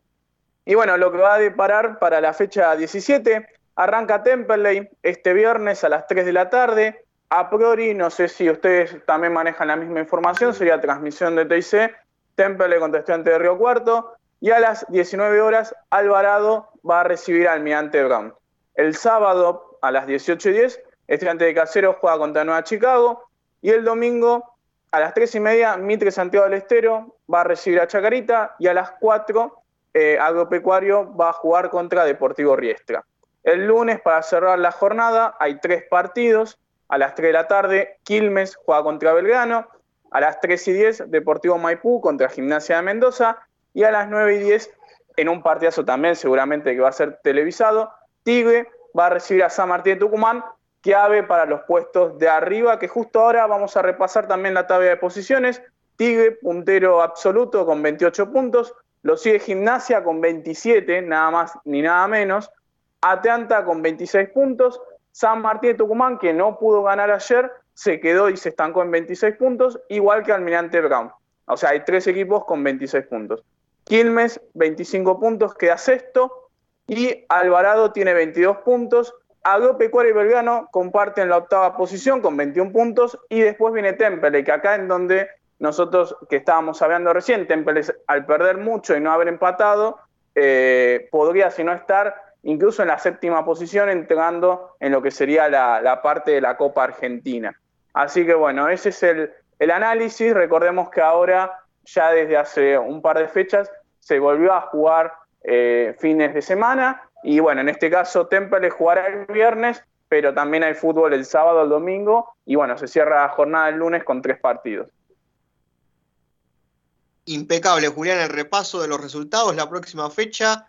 Y bueno, lo que va a deparar para la fecha 17, arranca Temperley este viernes a las 3 de la tarde. A priori, no sé si ustedes también manejan la misma información, sería transmisión de TIC, Temperley contra Estudiante de Río Cuarto. Y a las 19 horas, Alvarado va a recibir al Almirante Brown. El sábado, a las 18.10, Estudiante de Casero juega contra Nueva Chicago. Y el domingo, a las 3 y media, Mitre Santiago del Estero va a recibir a Chacarita y a las 4, eh, Agropecuario va a jugar contra Deportivo Riestra. El lunes, para cerrar la jornada, hay tres partidos. A las 3 de la tarde, Quilmes juega contra Belgrano. A las 3 y 10, Deportivo Maipú contra Gimnasia de Mendoza. Y a las 9 y 10, en un partidazo también seguramente que va a ser televisado, Tigre va a recibir a San Martín de Tucumán clave para los puestos de arriba, que justo ahora vamos a repasar también la tabla de posiciones. Tigre, puntero absoluto con 28 puntos. Lo sigue Gimnasia con 27, nada más ni nada menos. Atlanta con 26 puntos. San Martín de Tucumán, que no pudo ganar ayer, se quedó y se estancó en 26 puntos, igual que Almirante Brown. O sea, hay tres equipos con 26 puntos. Quilmes, 25 puntos, queda sexto. Y Alvarado tiene 22 puntos. Agropecuario y Belgrano comparten la octava posición con 21 puntos y después viene Temple, que acá en donde nosotros que estábamos hablando recién, Temple al perder mucho y no haber empatado, eh, podría, si no estar, incluso en la séptima posición, entrando en lo que sería la, parte de la Copa Argentina. Así que bueno, ese es el, análisis. Recordemos que ahora, ya desde hace un par de fechas, se volvió a jugar eh, fines de semana y bueno, en este caso Temple jugará el viernes, pero también hay fútbol el sábado, el domingo, y bueno, se cierra la jornada el lunes con tres partidos. Impecable, Julián, el repaso de los resultados, la próxima fecha.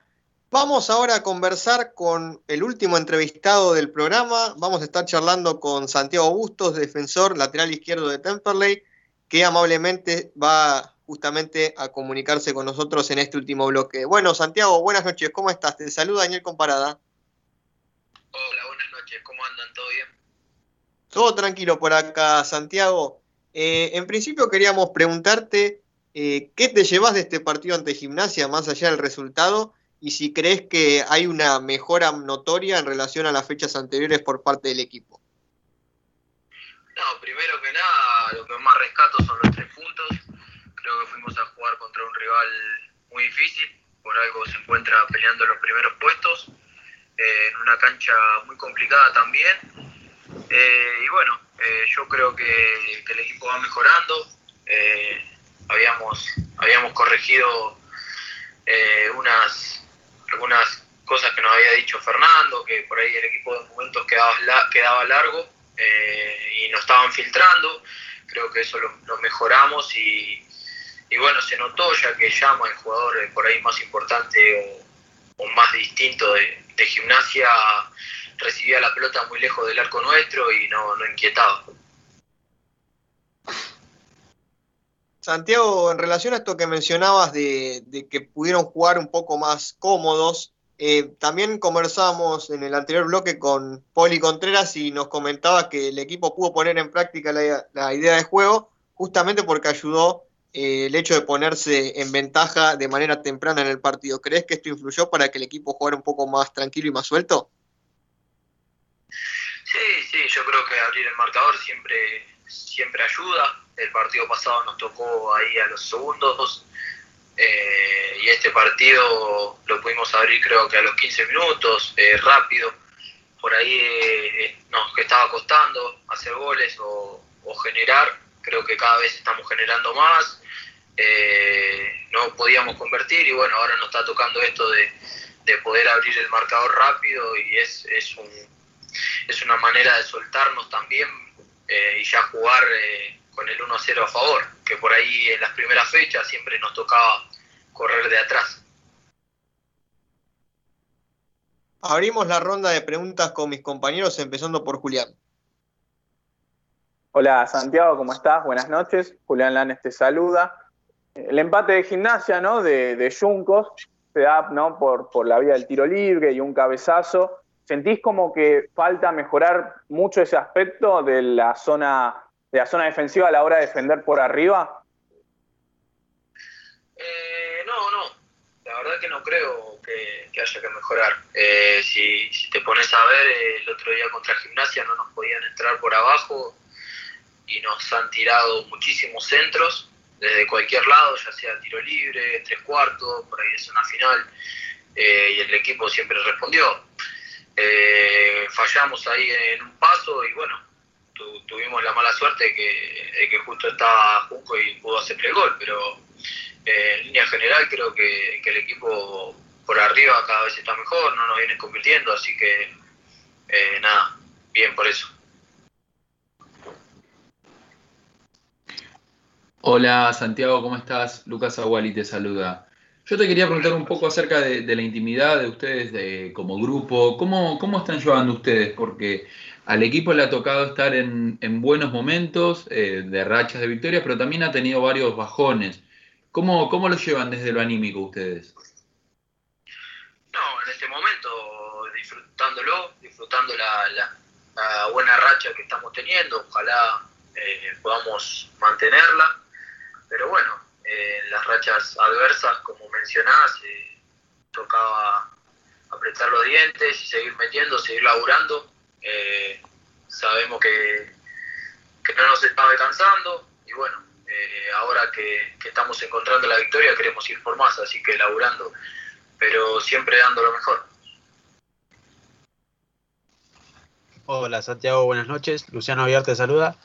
Vamos ahora a conversar con el último entrevistado del programa. Vamos a estar charlando con Santiago Bustos, defensor lateral izquierdo de Temperley, que amablemente va justamente a comunicarse con nosotros en este último bloque. Bueno, Santiago, buenas noches, ¿cómo estás? Te saluda Daniel Comparada. Hola, buenas noches, ¿cómo andan? ¿Todo bien? Todo tranquilo por acá, Santiago. Eh, en principio queríamos preguntarte eh, qué te llevas de este partido ante Gimnasia, más allá del resultado, y si crees que hay una mejora notoria en relación a las fechas anteriores por parte del equipo. No, primero que nada, lo que más rescato son los tres puntos creo que fuimos a jugar contra un rival muy difícil, por algo se encuentra peleando los primeros puestos, eh, en una cancha muy complicada también. Eh, y bueno, eh, yo creo que, el equipo va mejorando. habíamos, habíamos corregido unas, algunas cosas que nos había dicho Fernando, que por ahí el equipo de momentos quedaba, quedaba largo y nos estaban filtrando. Creo que eso lo, mejoramos y, y, bueno, se notó ya que llama el jugador por ahí más importante o, más distinto de, de gimnasia recibía la pelota muy lejos del arco nuestro y no, no inquietaba. Santiago, en relación a esto que mencionabas de, que pudieron jugar un poco más cómodos, eh, también conversamos en el anterior bloque con Poli Contreras y nos comentaba que el equipo pudo poner en práctica la, idea de juego justamente porque ayudó eh, el hecho de ponerse en ventaja de manera temprana en el partido. ¿Crees que esto influyó para que el equipo jugara un poco más tranquilo y más suelto? Sí, sí, yo creo que abrir el marcador siempre, siempre ayuda. El partido pasado nos tocó ahí a los segundos eh, y este partido lo pudimos abrir creo que a los 15 minutos, eh, rápido. Por ahí eh, nos estaba costando hacer goles o, generar. Creo que cada vez estamos generando más. no podíamos convertir y bueno, ahora nos está tocando esto de, de poder abrir el marcador rápido y es, es un es una manera de soltarnos también eh, y ya jugar eh, con el 1-0 a favor, que por ahí en las primeras fechas siempre nos tocaba correr de atrás. Abrimos la ronda de preguntas con mis compañeros, empezando por Julián. Hola Santiago, ¿cómo estás? Buenas noches. Julián Lanes te saluda. El empate de gimnasia, ¿no? De, de Juncos se da, ¿no? Por, por la vía del tiro libre y un cabezazo. ¿Sentís como que falta mejorar mucho ese aspecto de la zona, de la zona defensiva a la hora de defender por arriba? Eh, no, no. La verdad que no creo que, haya que mejorar. Eh, si, te pones a ver, el otro día contra Gimnasia no nos podían entrar por abajo y nos han tirado muchísimos centros desde cualquier lado, ya sea tiro libre, tres cuartos, por ahí es una final, eh, y el equipo siempre respondió. Eh, fallamos ahí en un paso y bueno, tuvimos la mala suerte de que, justo estaba Junco y pudo hacerle el gol, pero eh, en línea general creo que, el equipo por arriba cada vez está mejor, no nos vienen convirtiendo, así que eh, nada, bien por eso. Hola Santiago, ¿cómo estás? Lucas Aguali te saluda. Yo te quería preguntar un poco acerca de, la intimidad de ustedes de, como grupo. ¿Cómo, ¿Cómo están llevando ustedes? Porque al equipo le ha tocado estar en, buenos momentos, eh, de rachas de victoria, pero también ha tenido varios bajones. ¿Cómo, ¿Cómo lo llevan desde lo anímico ustedes? No, en este momento disfrutándolo, disfrutando la, buena racha que estamos teniendo. Ojalá eh, podamos mantenerla. Pero bueno, en las rachas adversas, como mencionás, eh, tocaba apretar los dientes y seguir metiendo, seguir laburando. Eh, sabemos que, que, no nos estaba descansando y bueno, eh, ahora que, que, estamos encontrando la victoria queremos ir por más, así que laburando, pero siempre dando lo mejor. Hola Santiago, buenas noches. Luciano Aviar te saluda.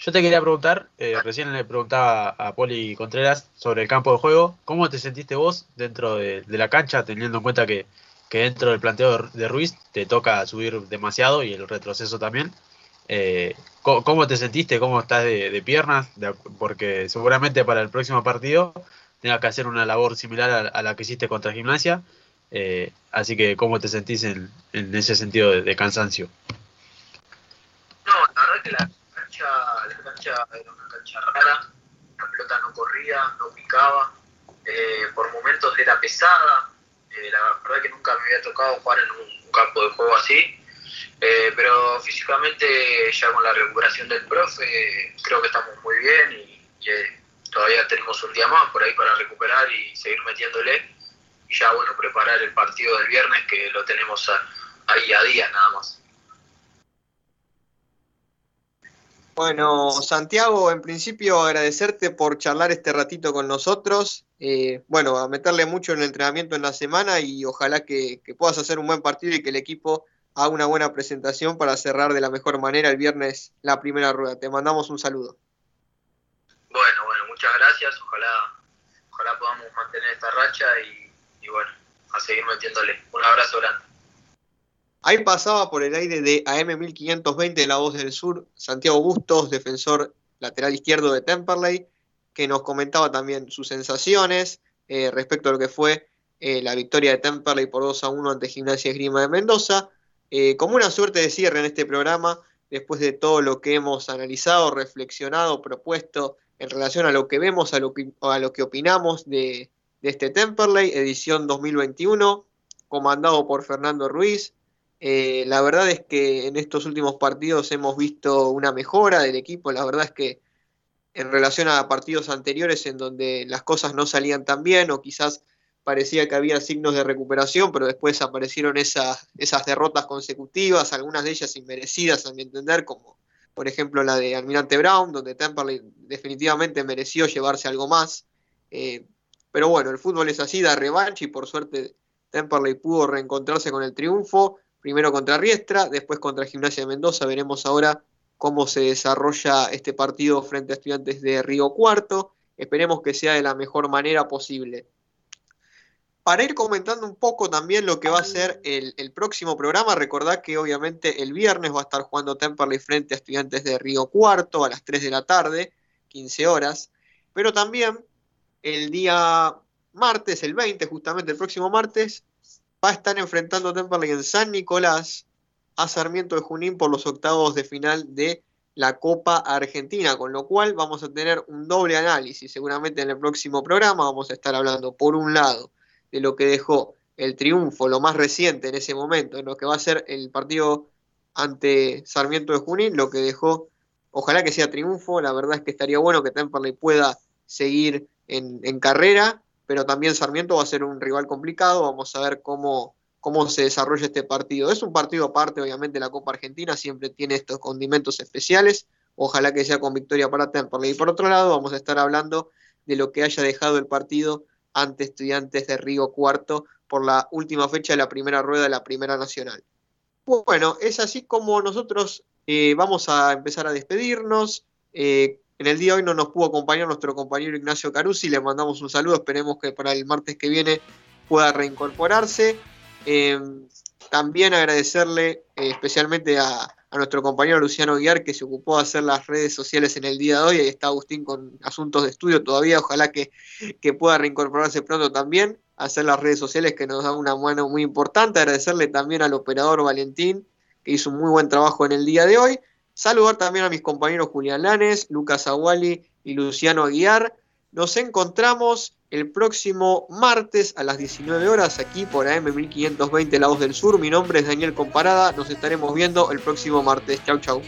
Yo te quería preguntar, eh, recién le preguntaba a Poli Contreras sobre el campo de juego, ¿cómo te sentiste vos dentro de, la cancha, teniendo en cuenta que, dentro del planteo de Ruiz te toca subir demasiado y el retroceso también? Eh, ¿cómo, te sentiste? ¿Cómo estás de, piernas? porque seguramente para el próximo partido tengas que hacer una labor similar a, la que hiciste contra Gimnasia. Eh, así que, ¿cómo te sentís en, ese sentido de, cansancio? No, la verdad que la la era una cancha rara, la pelota no corría, no picaba, eh, por momentos era pesada, eh, la verdad que nunca me había tocado jugar en un, campo de juego así, eh, pero físicamente ya con la recuperación del profe creo que estamos muy bien y, todavía tenemos un día más por ahí para recuperar y seguir metiéndole y ya bueno preparar el partido del viernes que lo tenemos ahí a día nada más. Bueno, Santiago, en principio agradecerte por charlar este ratito con nosotros. Eh, bueno, a meterle mucho en el entrenamiento en la semana y ojalá que, puedas hacer un buen partido y que el equipo haga una buena presentación para cerrar de la mejor manera el viernes la primera rueda. Te mandamos un saludo. Bueno, bueno, muchas gracias. Ojalá, ojalá podamos mantener esta racha y, y bueno, a seguir metiéndole. Un abrazo grande. Ahí pasaba por el aire de AM1520 La Voz del Sur, Santiago Bustos, defensor lateral izquierdo de Temperley, que nos comentaba también sus sensaciones eh, respecto a lo que fue eh, la victoria de Temperley por 2 a 1 ante Gimnasia Esgrima de Mendoza. Eh, como una suerte de cierre en este programa, después de todo lo que hemos analizado, reflexionado, propuesto en relación a lo que vemos, a lo que, a lo que opinamos de, de este Temperley, edición 2021, comandado por Fernando Ruiz, eh, la verdad es que en estos últimos partidos hemos visto una mejora del equipo. La verdad es que en relación a partidos anteriores en donde las cosas no salían tan bien o quizás parecía que había signos de recuperación, pero después aparecieron esas, esas derrotas consecutivas, algunas de ellas inmerecidas a mi entender, como por ejemplo la de Almirante Brown, donde Temperley definitivamente mereció llevarse algo más. Eh, pero bueno, el fútbol es así, da revancha y por suerte Temperley pudo reencontrarse con el triunfo primero contra Riestra, después contra Gimnasia de Mendoza. Veremos ahora cómo se desarrolla este partido frente a estudiantes de Río Cuarto. Esperemos que sea de la mejor manera posible. Para ir comentando un poco también lo que va a ser el, próximo programa, recordad que obviamente el viernes va a estar jugando Temperley frente a estudiantes de Río Cuarto a las 3 de la tarde, 15 horas, pero también el día martes, el 20, justamente el próximo martes, va a estar enfrentando Temperley en San Nicolás a Sarmiento de Junín por los octavos de final de la Copa Argentina, con lo cual vamos a tener un doble análisis. Seguramente en el próximo programa vamos a estar hablando, por un lado, de lo que dejó el triunfo, lo más reciente en ese momento, en lo que va a ser el partido ante Sarmiento de Junín, lo que dejó, ojalá que sea triunfo, la verdad es que estaría bueno que Temperley pueda seguir en, en carrera pero también Sarmiento va a ser un rival complicado, vamos a ver cómo, cómo se desarrolla este partido. Es un partido aparte, obviamente, la Copa Argentina siempre tiene estos condimentos especiales, ojalá que sea con victoria para Temperley. Y por otro lado, vamos a estar hablando de lo que haya dejado el partido ante estudiantes de Río Cuarto por la última fecha de la primera rueda de la Primera Nacional. Bueno, es así como nosotros eh, vamos a empezar a despedirnos. Eh, en el día de hoy no nos pudo acompañar nuestro compañero Ignacio Carusi, le mandamos un saludo, esperemos que para el martes que viene pueda reincorporarse. Eh, también agradecerle eh, especialmente a, nuestro compañero Luciano Guiar que se ocupó de hacer las redes sociales en el día de hoy. Ahí está Agustín con asuntos de estudio todavía, ojalá que, que pueda reincorporarse pronto también, hacer las redes sociales que nos dan una mano muy importante. Agradecerle también al operador Valentín que hizo un muy buen trabajo en el día de hoy. Saludar también a mis compañeros Julián Lanes, Lucas Aguali y Luciano Aguiar. Nos encontramos el próximo martes a las 19 horas aquí por AM1520 La Voz del Sur. Mi nombre es Daniel Comparada. Nos estaremos viendo el próximo martes. Chau, chau.